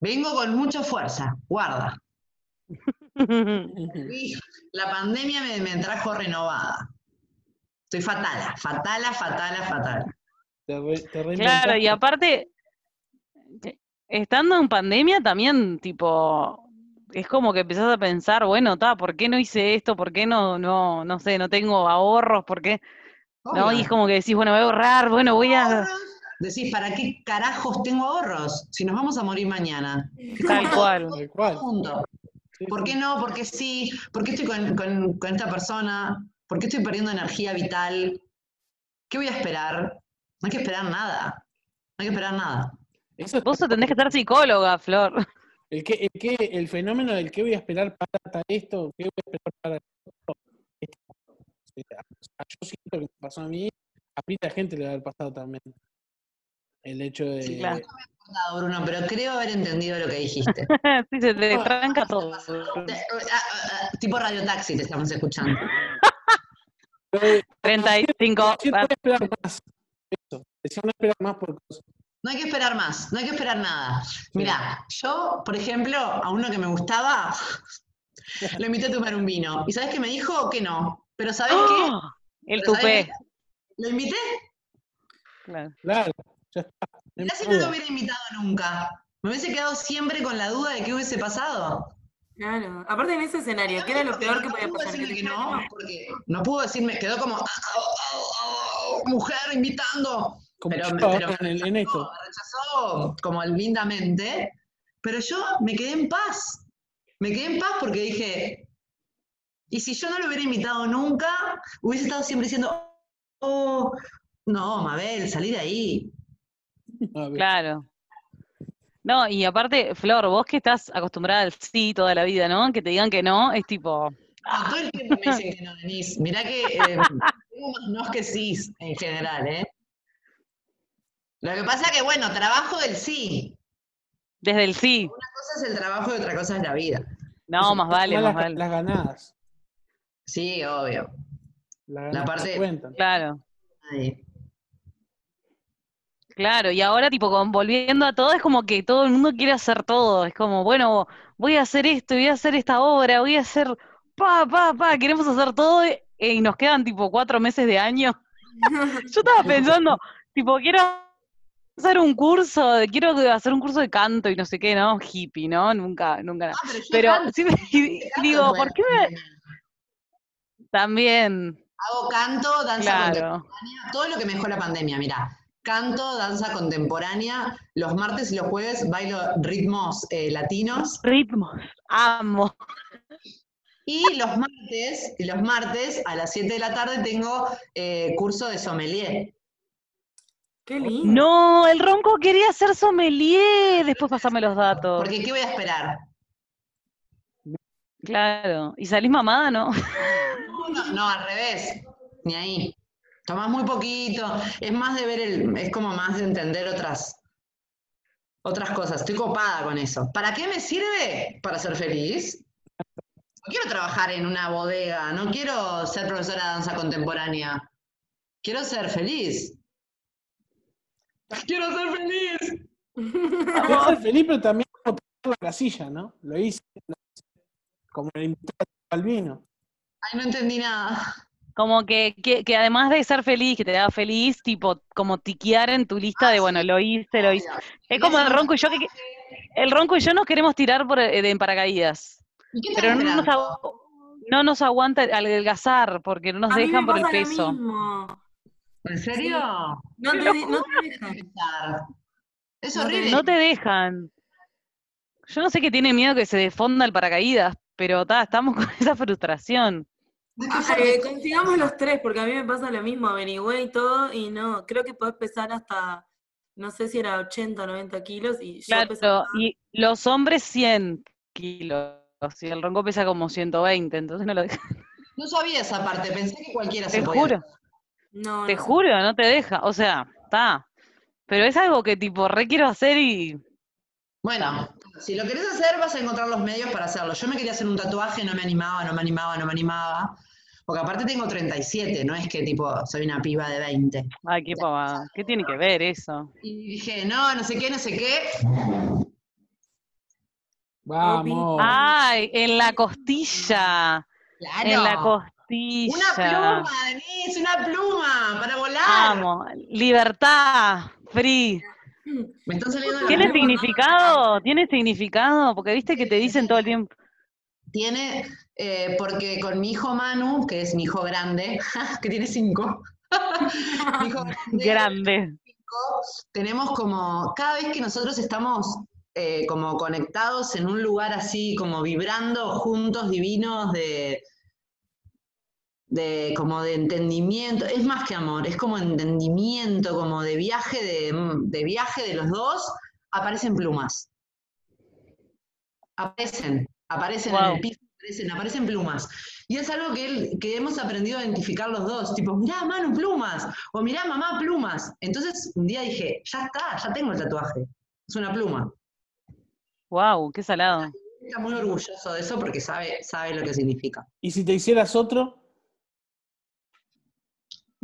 Vengo con mucha fuerza, guarda. [LAUGHS] La pandemia me, me trajo renovada. Estoy fatala, fatala, fatala, fatala. Te re- te Claro, y aparte, te- estando en pandemia también, tipo, es como que empezás a pensar, bueno, ta, ¿por qué no hice esto? ¿Por qué no, no, no sé, no tengo ahorros? ¿Por qué? ¿No? Y es como que decís, bueno, voy a ahorrar, bueno, voy a... Decís, ¿para qué carajos tengo ahorros? Si nos vamos a morir mañana. Tal cual. Tal cual. ¿Por qué no? ¿Por qué sí? ¿Por qué estoy con, con- con esta persona? ¿Por qué estoy perdiendo energía vital? ¿Qué voy a esperar? No hay que esperar nada. No hay que esperar nada. Eso Vos tenés que ser psicóloga, Flor. El, que, el, que, el fenómeno del que voy a esperar para esto, qué voy a esperar para esto. yo siento que me pasó a mí, a mucha gente le va a haber pasado también. El hecho de. Sí, claro. Nada, Bruno, pero creo haber entendido lo que dijiste. [LAUGHS] Sí, se te No, tranca todo. Ah, ah, ah, tipo Radio Taxi te estamos escuchando. [LAUGHS] Pero, 35. decir, voy a esperar más. Eso. Decir no esperar más por cosas. No hay que esperar más, no hay que esperar nada. Mirá, yo, por ejemplo, a uno que me gustaba, lo invité a tomar un vino. ¿Y sabes qué me dijo? Que no. Pero ¿sabes qué? ¡Oh! El Pero ¿sabés tupé. qué? Lo invité. Claro. Claro, ya está. No hay Mirá si más no lo hubiera invitado nunca. Me hubiese quedado siempre con la duda de qué hubiese pasado. Claro. Aparte en ese escenario, ¿qué era lo peor que podía No pudo pasar? Que no, porque no pudo decirme, quedó como, "Ah, ah, ah, ah, mujer invitando. Como Pero, pero en, el- en esto. me rechazó como lindamente, pero yo me quedé en paz. Me quedé en paz porque dije, Y si yo no lo hubiera invitado nunca, hubiese estado siempre diciendo, oh, no, Mabel, salí de ahí. [LAUGHS] Claro. No, y aparte, Flor, vos que estás acostumbrada al sí toda la vida, ¿no? Que te digan que no, es tipo, No, todo el tiempo me dicen que no, Denise. Mirá que eh, [LAUGHS] tengo más no que sí en general, ¿eh? Lo que pasa que, bueno, trabajo del sí. desde el sí. Una cosa es el trabajo y otra cosa es la vida. No, más vale, Las- más vale. Las ganadas. Sí, obvio. Las La ganadas parte- cuentan. Claro, Ahí. Claro. Y ahora, tipo, con- volviendo a todo, es como que todo el mundo quiere hacer todo. Es como, bueno, voy a hacer esto, voy a hacer esta obra, voy a hacer, pa, pa, pa, queremos hacer todo eh, y nos quedan, tipo, cuatro meses de año. [LAUGHS] Yo estaba pensando, tipo, quiero hacer un curso, de- quiero hacer un curso de canto y no sé qué, ¿no? Hippie, ¿no? Nunca, nunca. Ah, pero Pero sí, [LAUGHS] digo, ¿por qué me- también? Hago canto, danza Claro. contemporánea, todo lo que me dejó la pandemia, mira. Canto, danza contemporánea, los martes y los jueves bailo ritmos eh, latinos Ritmos, amo. y los martes, y los martes a las 7 de la tarde tengo eh, curso de sommelier. Qué lindo. No, el ronco quería ser sommelier. Después pasame los datos. Porque ¿qué voy a esperar? Claro. ¿Y salís mamada, no? No, no, no, al revés, ni ahí. Tomás muy poquito, es más de ver el, es como más de entender otras, otras cosas. Estoy copada con eso. ¿Para qué me sirve? Para ser feliz. No quiero trabajar en una bodega, no quiero ser profesora de danza contemporánea. Quiero ser feliz. Quiero ser feliz. Quiero ser feliz, pero también quiero poner la casilla, ¿no? Lo hice. lo hice. Como el invitado al vino. Ay, no entendí nada. Como que, que, que además de ser feliz, que te da feliz, tipo, como tiquear en tu lista de, bueno, lo hice, lo hice. Es como el ronco y yo que, el ronco y yo nos queremos tirar por, eh, de en paracaídas, ¿Y qué pero no nos, no nos aguanta adelgazar porque no nos A mí dejan me por el peso. mismo. ¿En serio? No te, di- no te dejan. Empezar. Es No te- horrible. No te dejan. Yo no sé qué tiene miedo que se defonda el paracaídas, pero ta, estamos [LAUGHS] con esa frustración. Ah, eh, consigamos los tres, porque a mí me pasa lo mismo, averigüé y todo, y no, creo que podés pesar hasta, no sé si era 80 o 90 kilos, y yo Claro, pesaba- y los hombres 100 kilos, y el ronco pesa como 120, entonces no lo dejan. No sabía esa parte, pensé que cualquiera se Te podía. juro, no, te no juro, no te deja. O sea, está. Pero es algo que tipo re quiero hacer y. Bueno, si lo querés hacer, vas a encontrar los medios para hacerlo. Yo me quería hacer un tatuaje, no me animaba, no me animaba, no me animaba. Porque aparte tengo 37, no es que tipo soy una piba de 20. Ay, qué pavada. ¿Qué tiene que ver eso? Y dije, no, no sé qué, no sé qué. Vamos. Ay, en la costilla. Claro. En la Una costilla. pluma, Denise, una pluma para volar. Amo. Libertad. Free. Me están saliendo ¿Tiene significado? ¿Tiene significado? Porque viste que te dicen todo el tiempo. Tiene, eh, porque con mi hijo Manu, que es mi hijo grande, [LAUGHS] que tiene cinco. [LAUGHS] mi hijo grande, Grande. tenemos como, cada vez que nosotros estamos eh, como conectados en un lugar así, como vibrando juntos, divinos, de, de como de entendimiento, es más que amor, es como entendimiento, como de viaje de, de viaje de los dos, aparecen plumas. Aparecen, aparecen en el piso, aparecen, aparecen plumas. Y es algo que, él- que hemos aprendido a identificar los dos, tipo, mirá, Manu, plumas, o mirá, mamá, plumas. Entonces, un día dije, ya está, ya tengo el tatuaje, es una pluma. Wow, qué salado. Está muy orgulloso de eso porque sabe, sabe lo que significa. ¿Y si te hicieras otro?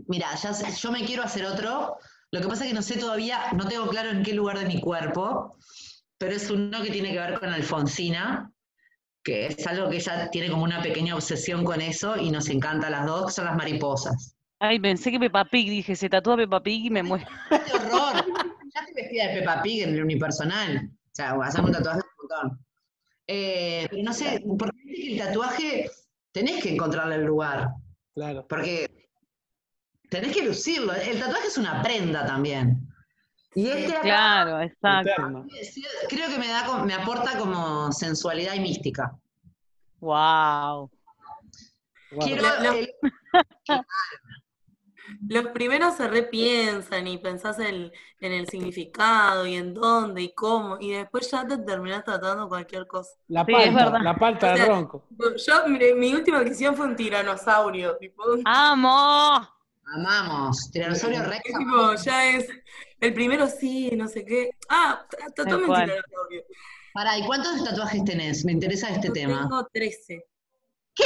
Mira, ya sé, yo me quiero hacer otro, lo que pasa es que no sé todavía, no tengo claro en qué lugar de mi cuerpo, pero es uno que tiene que ver con Alfonsina, que es algo que ella tiene como una pequeña obsesión con eso y nos encanta a las dos, que son las mariposas. Ay, pensé que Peppa Pig, dije, se tatúa Peppa Pig y me muero. ¡Qué horror! Ya estoy vestida de Peppa Pig en el unipersonal. O sea, voy a hacer un tatuaje un montón. Eh, pero no sé, porque el tatuaje tenés que encontrarle el lugar. Claro. Porque tenés que lucirlo. El tatuaje es una prenda también. Y este acá, Claro, exacto. Creo que me, da, me aporta como sensualidad y mística. Wow. Quiero La- la- el- [LAUGHS] Los primeros se repiensan y pensás en, en el significado y en dónde y cómo, y después ya te terminás tratando cualquier cosa. La palta, la palta O de sea, ronco. Yo, mi, mi última adquisición fue un tiranosaurio, tipo, ¡Amo! Amamos. Tiranosaurio Rex. es tipo, ya es, el primero sí, no sé qué. Ah, t- tatuame un cual. tiranosaurio. Pará, ¿y cuántos tatuajes tenés? Me interesa este Yo tema. Tengo 13. ¿Qué?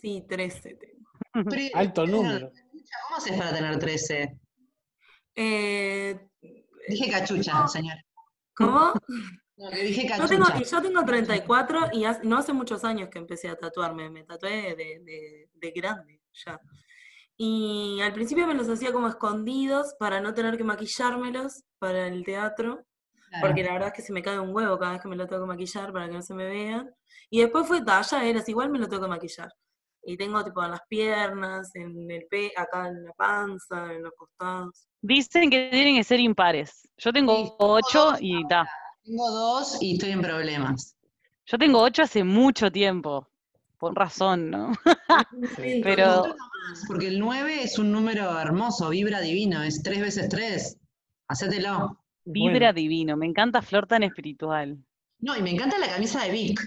Sí, 13 tengo. [LAUGHS] Alto número. ¿Cómo haces para tener 13? Eh, Dije cachucha, señor. ¿Cómo? [LAUGHS] No, que dije Yo cachucha. tengo, y yo tengo 34 y hace- no hace muchos años que empecé a tatuarme, me tatué de, de- de grande ya. Y al principio me los hacía como escondidos para no tener que maquillármelos para el teatro, Claro. porque la verdad es que se me cae un huevo cada vez que me lo tengo que maquillar para que no se me vean. Y después fue talla, eras igual me lo tengo que maquillar. Y tengo tipo en las piernas, en el pe, acá en la panza, en los costados. Dicen que tienen que ser impares. Yo Sí, tengo ocho y ta. Tengo dos y estoy en problemas. Yo tengo ocho hace mucho tiempo. Por razón, ¿no? Sí, Pero- más, Porque el 9 es un número hermoso, vibra divino, es 3 veces 3. Hacételo. Vibra Bueno, divino. Me encanta Flor tan espiritual. No, y me encanta la camisa de Vic.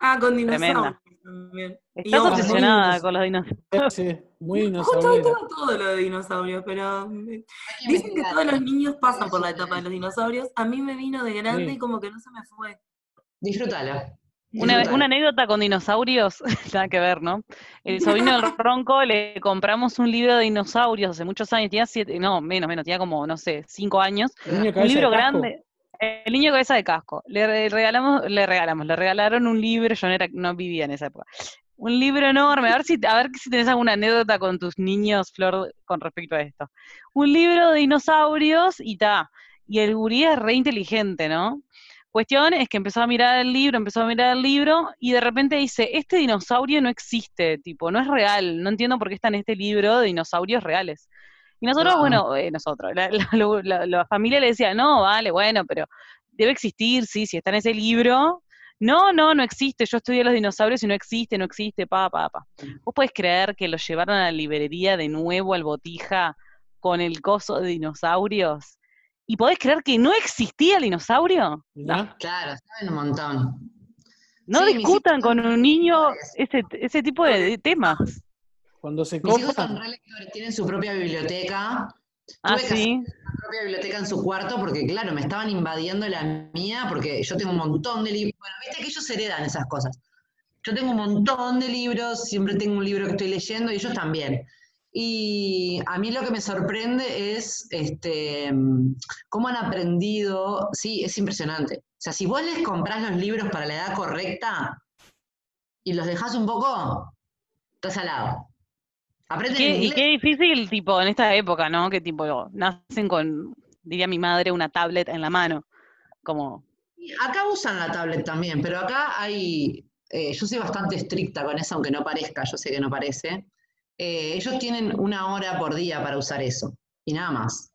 Ah, con Tremenda. dinosaurios. Y Estás obsesionada con los dinosaurios. sí, muy Justo hoy dinosauriera. tengo todo lo de dinosaurios, pero que dicen que todos los niños pasan por la etapa de los dinosaurios. A mí me vino de grande Sí. y como que no se me fue. Disfrútalo. Una, anécdota con dinosaurios, [LAUGHS] nada que ver, ¿no? El sobrino del [LAUGHS] Ronco le compramos un libro de dinosaurios hace muchos años, tenía siete, no, menos, menos, tenía como, no sé, cinco años. Un cabeza de libro grande. El niño cabeza de casco. Le re- regalamos, le regalamos, le regalaron un libro, yo no, era, no vivía en esa época. Un libro enorme, a ver si, a ver si tenés alguna anécdota con tus niños, Flor, con respecto a esto. Un libro de dinosaurios y ta. Y el gurí es re inteligente, ¿no? Cuestión es que empezó a mirar el libro, empezó a mirar el libro, y de repente dice, este dinosaurio no existe, tipo, no es real, no entiendo por qué está en este libro de dinosaurios reales. Y nosotros, bueno, eh, nosotros, la, la- lo- la- la familia le decía, no, vale, bueno, pero debe existir, sí, si está en ese libro. No, no, no existe, yo estudié los dinosaurios y no existe, no existe, pa, pa, pa. ¿Vos podés creer que lo llevaron a la librería de nuevo al botija con el coso de dinosaurios? ¿Y podés creer que no existía el dinosaurio? Mirá. Claro, saben un montón. No Sí, discutan con un niño ese, ese tipo de, de temas. Cuando se Mis hijos son copan, re lectores, tienen su propia biblioteca. Ah, Tuve que sí. hacer su propia biblioteca en su cuarto porque, claro, me estaban invadiendo la mía porque yo tengo un montón de libros. Bueno, viste que ellos heredan esas cosas. Yo tengo un montón de libros, siempre tengo un libro que estoy leyendo y ellos también. Y a mí lo que me sorprende es este, cómo han aprendido, sí, es impresionante. O sea, si vos les comprás los libros para la edad correcta y los dejás un poco, estás al lado. Aprenden Qué- y qué difícil, tipo, en esta época, ¿no? Que tipo, nacen con, diría mi madre, una tablet en la mano. Como, Acá usan la tablet también, pero acá hay, eh, yo soy bastante estricta con eso, aunque no parezca, yo sé que no parece. Eh, ellos tienen una hora por día para usar eso, y nada más.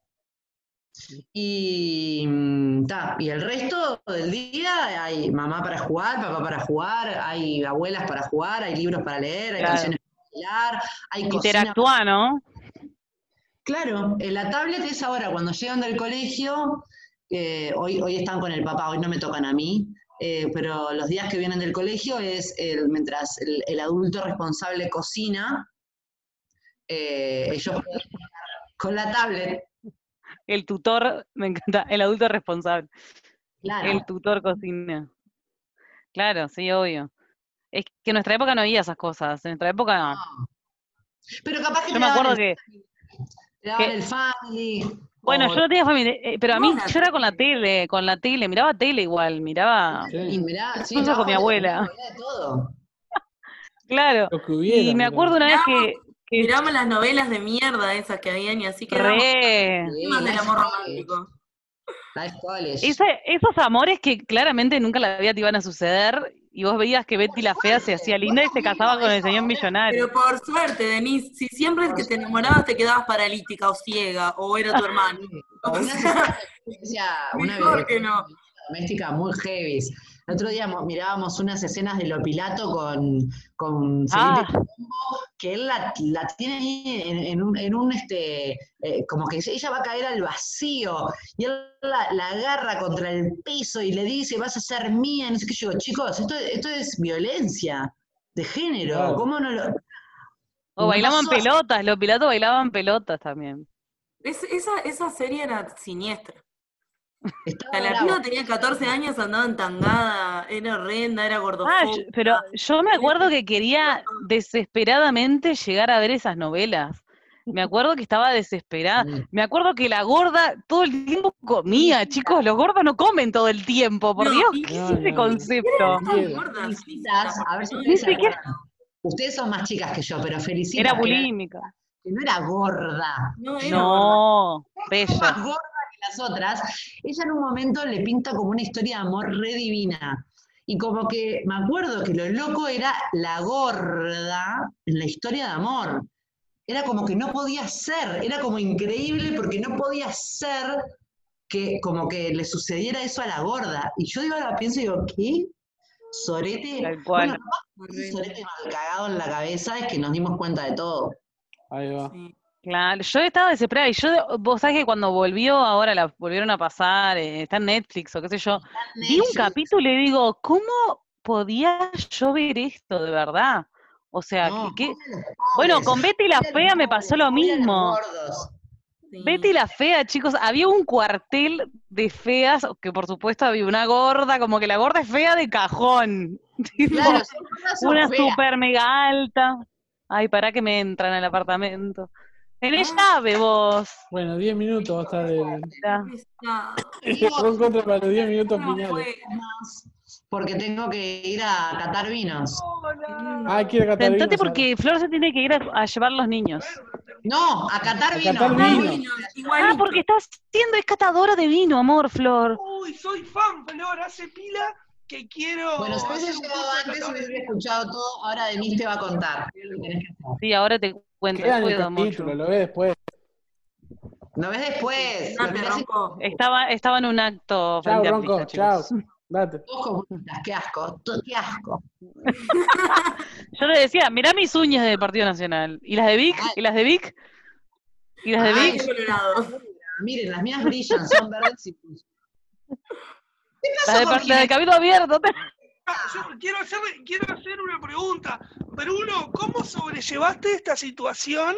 Y, mm, ta, y el resto del día hay mamá para jugar, papá para jugar, hay abuelas para jugar, hay libros para leer, hay Claro. canciones para bailar, hay interactúa, ¿no? Claro, en la tablet es ahora, cuando llegan del colegio, eh, hoy, hoy están con el papá, hoy no me tocan a mí, eh, pero los días que vienen del colegio es el, mientras el, el adulto responsable cocina, eh, ellos con la tablet, El tutor, me encanta, el adulto responsable. claro. El tutor cocina. Claro, sí, obvio. Es que en nuestra época no había esas cosas. En nuestra época no. Pero capaz que Yo te me acuerdo el, que, te daban el family. bueno, o- yo no tenía familia, eh, pero a mí yo era con la tele, con la tele, miraba tele igual, miraba, Sí. y mirá, sí, Incluso con mi abuela. todo. [LAUGHS] claro. lo que hubiera. Y me acuerdo una vez que Miramos las novelas de mierda esas que habían y así que re, Sí, más del amor romántico. Life College. esos amores que claramente nunca en la vida te iban a suceder, y vos veías que Betty la fea se hacía linda y se casaba con el señor millonario. Pero por suerte, Denise, si siempre que te enamorabas te quedabas paralítica o ciega o era tu hermano. [LAUGHS] O sea, [LAUGHS] una mejor que no. doméstica muy heavy. El otro día mo- mirábamos unas escenas de Lopilato con, con Ah. Colombo, que él la, la tiene ahí en, en un, en un, este, eh, como que ella va a caer al vacío, y él la, la agarra contra el piso y le dice, vas a ser mía, no sé qué yo, digo, chicos, esto, esto es violencia de género. ¿cómo no lo...? O bailaban pelotas, los pilotos bailaban pelotas también. Es- esa, esa serie era siniestra. Estaba La piba tenía 14 años, andaba entangada, era horrenda, era Ah, gordofóbica. yo- pero yo me acuerdo que quería desesperadamente llegar a ver esas novelas. Me acuerdo que estaba desesperada. Mm. Me acuerdo que la gorda todo el tiempo comía, chicos. Los gordos no comen todo el tiempo, por No, Dios, ¿qué No, es ese no, concepto? Felicitas, a ver si ustedes son más chicas que yo, pero felicitas. Era bulímica. que no era gorda. No, era gorda. No, más bella. Las otras, ella en un momento le pinta como una historia de amor re divina. Y como que me acuerdo que lo loco era la gorda en la historia de amor. Era como que no podía ser, era como increíble porque no podía ser que como que le sucediera eso a la gorda. Y yo digo, ahora pienso y digo, ¿qué? Sorete. Tal cual. Bueno, sorete mal cagado en la cabeza es que nos dimos cuenta de todo. Ahí va. Sí. Claro, yo estaba desesperada y yo, vos sabés que cuando volvió, ahora la volvieron a pasar, eh, está en Netflix o qué sé yo, vi un capítulo y digo, ¿cómo podía yo ver esto de verdad? O sea, No, que, bueno, con Betty la Fea me pasó lo mismo. Sí. Betty la Fea, chicos, había un cuartel de feas, que por supuesto había una gorda, como que la gorda es fea de cajón. [LAUGHS] Claro, una super mega alta. Ay, para que me entran al apartamento. Tenés llave vos. Bueno, 10 minutos va a estar el. Contra para los 10 minutos finales. porque tengo que ir a catar vinos. Ah, quiere catar Sentate vinos porque Flor se tiene que ir a, a llevar los niños. No, a catar A vinos. catar Ah, vino. Ah, igualito. porque estás siendo es catadora de vino, amor, Flor. Uy, soy fan, Flor, hace pila que quiero. Bueno, si hubiese llegado de antes, hubiera escuchado todo. Ahora Denise te va a contar. Sí, ahora te cuento, Queda en el capítulo, lo ve después. Lo ves después. No lo en. Estaba, estaba en un acto Chao, Ronco, chao. Date. ojos comunistas. Qué asco. Qué asco. [LAUGHS] Yo le decía, mirá mis uñas del Partido Nacional. ¿Y las de Vic? ¿Y las de Vic? ¿Y las de Ay, Vic? Colorado. Miren, las mías brillan, son verdes y ¿Qué Las pasó de, con de? Cabildo Abierto. Ah, yo quiero hacer, quiero hacer una pregunta. Bruno, ¿cómo sobrellevaste esta situación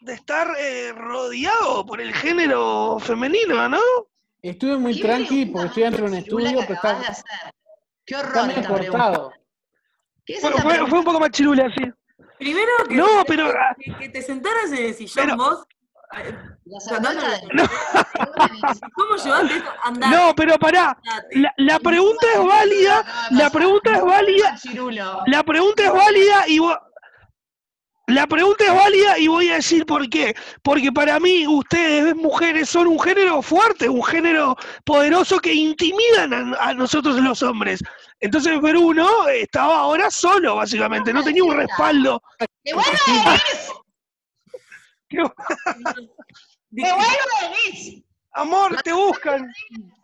de estar eh, rodeado por el género femenino, no? Estuve muy ¿Qué tranqui porque estoy dentro de un estudio, que pero acabas de está, hacer? Qué está horror pregunta. cortado. ¿Qué es Fue, un poco más chirula, sí. Primero que, No, pero- ah, que, que te sentaras en el sillón Pero- vos. La de- [LAUGHS] ¿Cómo llevaste esto? No, pero pará. La, la pregunta es válida. La pregunta es válida. La pregunta es válida y la pregunta es válida y voy a decir por qué. Porque para mí ustedes, mujeres, son un género fuerte, un género poderoso que intimidan a, a nosotros los hombres. Entonces Bruno estaba ahora solo, básicamente, no tenía un respaldo. ¡Qué bueno, Denise! ¿Qué- [LAUGHS] ¡Qué bueno, Denise! Amor, te buscan.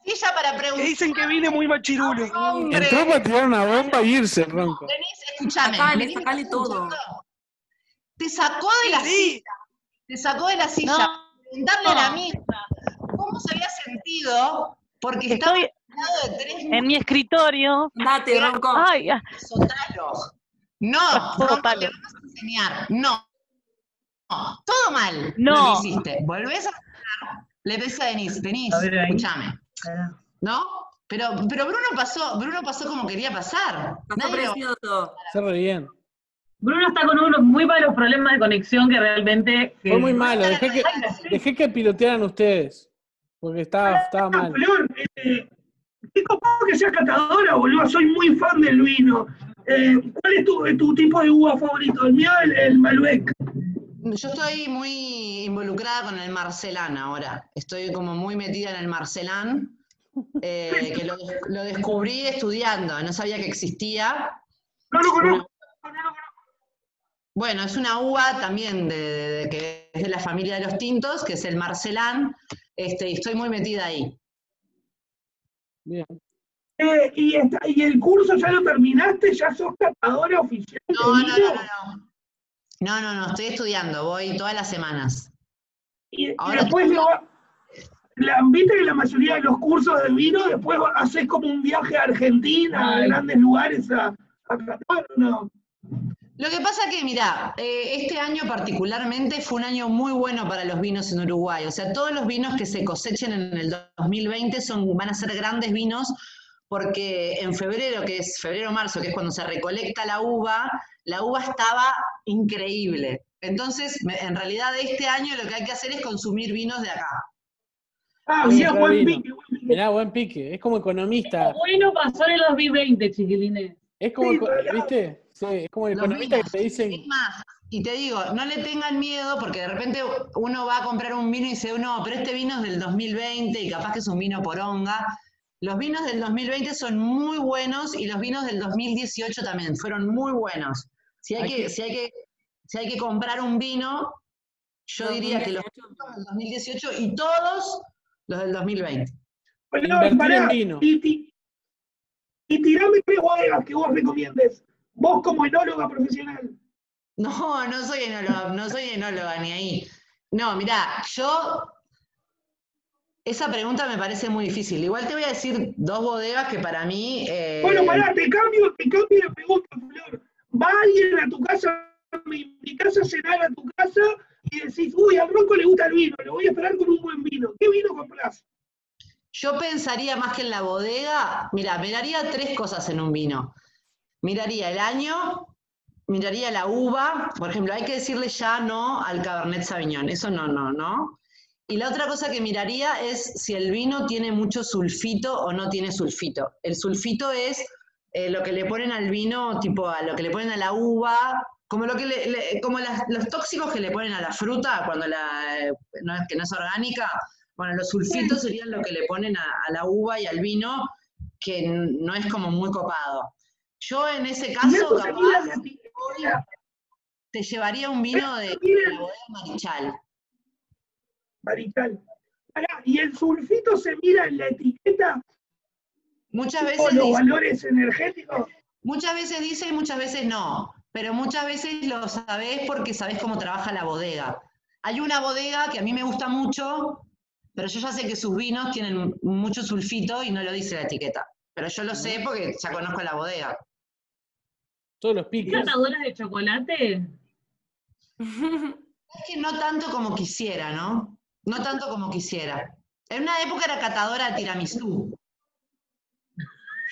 Silla para preguntar. dicen que vine muy machirulo. Hombre. Entró para tirar una bomba y irse, Ronco. Denise, escúchame. Sacale, ¿me sacale todo. Te sacó de la Sí, silla. Te sacó de la silla. No. Preguntarle a la misma cómo se había sentido porque estaba Estoy al lado de tres en mi escritorio. Andate, Ronco. Ay, ah, sotalos. No, Ronco, te vamos a enseñar. No. No, todo mal. No. Lo que hiciste. Volvés a le decís a Denise, Denise, A ver ahí. escúchame. ¿No? Pero, pero Bruno pasó, Bruno pasó como quería pasar. Pasó lo- precioso. Se re bien. Bruno está con unos muy malos problemas de conexión que realmente. que- Fue muy malo. Dejé que, dejé que pilotearan ustedes. Porque estaba, estaba mal. Eh, qué copado que seas catadora, boludo. Soy muy fan del vino. Eh, ¿Cuál es tu, tu tipo de uva favorito? El mío, el, el Malbec. Yo estoy muy involucrada con el Marcelán ahora. Estoy como muy metida en el Marcelán, eh, que lo, lo descubrí estudiando, no sabía que existía. No lo conozco. Bueno, es una uva también de, de- de- que es de la familia de los tintos, que es el Marcelán, este, y estoy muy metida ahí. Bien. Eh, y, está, ¿Y el curso ya lo terminaste? ¿Ya sos catadora oficial? No, no, no, no. No, no, no, estoy estudiando, voy todas las semanas. Y, después va- la, viste que la mayoría de los cursos de vino después haces como un viaje a Argentina, a grandes lugares a, a catar, ¿o ¿no? Lo que pasa que, mira, este año particularmente fue un año muy bueno para los vinos en Uruguay. O sea, todos los vinos que se cosechen en el 2020 son, van a ser grandes vinos porque en febrero, que es febrero-marzo, que es cuando se recolecta la uva, la uva estaba increíble. Entonces, en realidad este año lo que hay que hacer es consumir vinos de acá. Ah, claro, buen vino. pique, buen pique. Mirá, buen pique. Es como economista. Bueno, pasó en el 2020, chiquilines. Es como, Sí, ¿viste? Sí, es como el Los economista que te dicen, Es más, y te digo, no le tengan miedo porque de repente uno va a comprar un vino y dice, no, pero este vino es del 2020 y capaz que es un vino poronga. Los vinos del 2020 son muy buenos y los vinos del 2018 también fueron muy buenos. Si hay, Hay que, que- si hay, que, si hay que comprar un vino, yo diría que los 2018. vinos del 2018 y todos los del 2020. Bueno, pará, en vino. Y, y tirame tres bodegas que vos recomiendes. Vos como enóloga profesional. No, no soy enóloga, no soy enóloga ni ahí. No, mirá, yo. Esa pregunta me parece muy difícil. Igual te voy a decir dos bodegas que para mí. eh, Bueno, pará, te cambio, te cambio la pregunta, Flor. Va alguien a tu casa, me invitas a cenar a tu casa y decís, uy, al Ronco le gusta el vino, lo voy a esperar con un buen vino. ¿Qué vino compras? Yo pensaría más que en la bodega. Mira, miraría tres cosas en un vino. Miraría el año, miraría la uva. Por ejemplo, hay que decirle ya no al Cabernet Sauvignon. Eso no, no, no. Y la otra cosa que miraría es si el vino tiene mucho sulfito o no tiene sulfito. El sulfito es eh, lo que le ponen al vino, tipo a lo que le ponen a la uva, como, lo que le- le- como las- los tóxicos que le ponen a la fruta cuando la, eh, no es, que no es orgánica. Bueno, los sulfitos serían lo que le ponen a, a la uva y al vino, que no es como muy copado. Yo en ese caso, capaz, te llevaría un vino de, de la bodega Marichal. Marical. Pará, y el sulfito se mira en la etiqueta Muchas o veces los dice, valores energéticos. muchas veces dice y muchas veces no, pero muchas veces lo sabés porque sabés cómo trabaja la bodega. Hay una bodega que a mí me gusta mucho, pero yo ya sé que sus vinos tienen mucho sulfito y no lo dice la etiqueta. Pero yo lo sé porque ya conozco la bodega. todos los piques. ¿Catadoras de chocolate? Es que no tanto como quisiera, ¿no? No tanto como quisiera. En una época era catadora de tiramisú.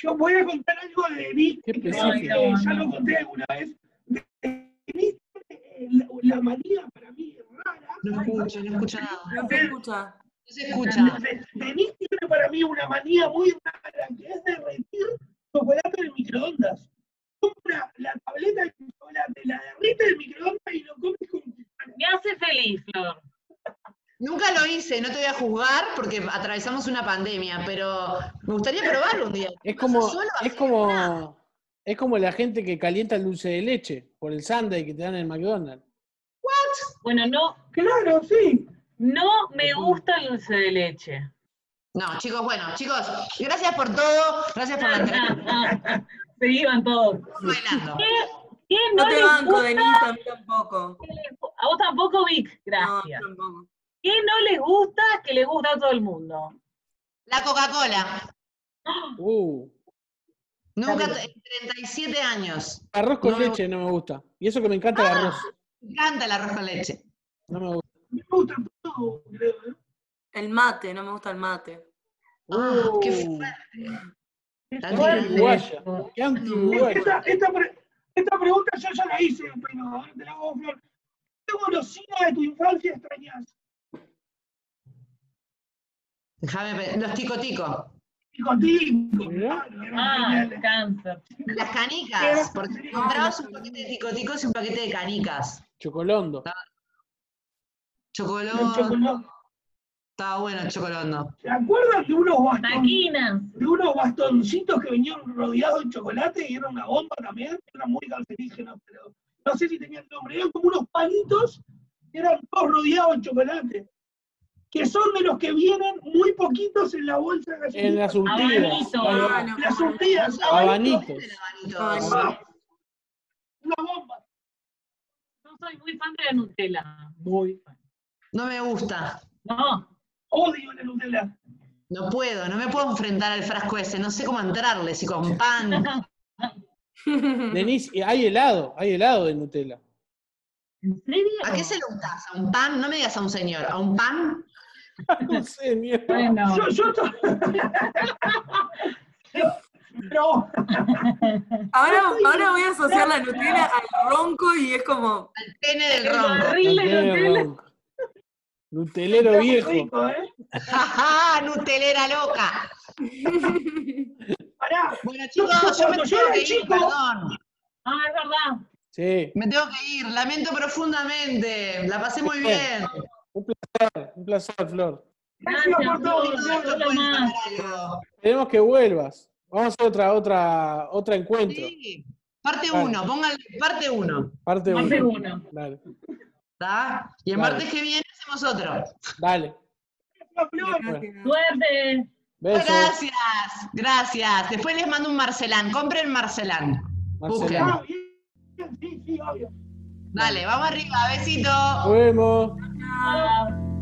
Yo voy a contar algo de que que ya lo conté alguna vez. Denise, eh, la, la manía para mí es rara. No escucho, no escucho nada. No se escucha. No se escucha. De- Denise tiene para mí una manía muy rara, que es derretir chocolate en el microondas. Compra la tableta de chocolate, la derrite en el microondas y lo comes con. Me hace feliz, Flor. Nunca lo hice, no te voy a juzgar porque atravesamos una pandemia, pero me gustaría probarlo un día. Es como, es como, es como la gente que calienta el dulce de leche por el sundae que te dan en el McDonald's. Bueno, no, Claro, sí. no me gusta el dulce de leche. No, chicos, bueno, chicos, gracias por todo, gracias por la entrevista. Se iban todos. Bailando. ¿Quién No no, te les banco, gusta? Denise, a mí tampoco. A vos tampoco, Vic. No, Gracias. tampoco. ¿Qué no les gusta que les gusta a todo el mundo? La Coca-Cola, Uh, nunca, en 37 años. arroz con No me leche no me gusta. Y eso que me encanta el arroz. Me encanta el arroz con leche. No me gusta. Me gusta todo, creo. ¿eh? El mate, no me gusta el mate. Ah, qué Uh, fuerte. qué fuerte. anti-uruguaya. Qué Esta, esta, pre- esta pregunta yo ya la hice, pero ahora te la hago, Flor. ¿Qué golosina de tu infancia extrañas? Déjame ver. Los tico-tico. Claro, eran Ah, cáncer. Las canicas. Porque comprabas un paquete de tico-ticos y un paquete de canicas. Chocolondo. El Chocolondo. Estaba bueno el chocolondo. ¿Se acuerdan de unos, baston- Taquinas. de unos bastoncitos que venían rodeados de chocolate y era una bomba también? Eran muy cancerígenos, pero no sé si tenían nombre. Eran como unos palitos que eran todos rodeados de chocolate. Que son de los que vienen muy poquitos en la bolsa de galletita. En las surtidas. Abanito. Ah. Las surtidas, Abanitos. El abanito. Ah, Una bomba. No soy muy fan de la Nutella. Muy fan. No me gusta. No. Odio la Nutella. No puedo, no me puedo enfrentar al frasco ese. No sé cómo entrarle, si con pan. [LAUGHS] Denise, y hay helado, hay helado de Nutella. ¿En serio? ¿A qué se lo untás? ¿A un pan? No me digas a un señor. ¿A un pan? [LAUGHS] No sé, mierda. Bueno. Yo, yo to- [LAUGHS] Pero, Ahora, ahora voy a asociar la Nutella al ronco y es como. Al pene del El ronco. barril de Nutella. Nutelero viejo. rico, ¿eh? ¡Jaja! ¡Nutelera loca! [LAUGHS] Pará. Bueno, chicos, yo me tengo que ir, chico- perdón. Ah, es verdad. Sí, Me tengo que ir, lamento profundamente. La pasé muy bien. Un placer, Flor. Gracias por todo. Flor. Más. Queremos que vuelvas. Vamos a hacer otra, otra, otra encuentro. Sí. Parte Dale. 1, pónganle parte 1. Parte Parte uno. Dale. ¿Está? Y el Dale. martes que viene hacemos otro. Dale. Flor. Suerte. Besos. Gracias, gracias. Después les mando un Marcelán. Compren Marcelán. Busquen. Marcela. Ah, bien. Sí, sí, obvio. Dale, vamos arriba. Besito. Nos vemos. Chao.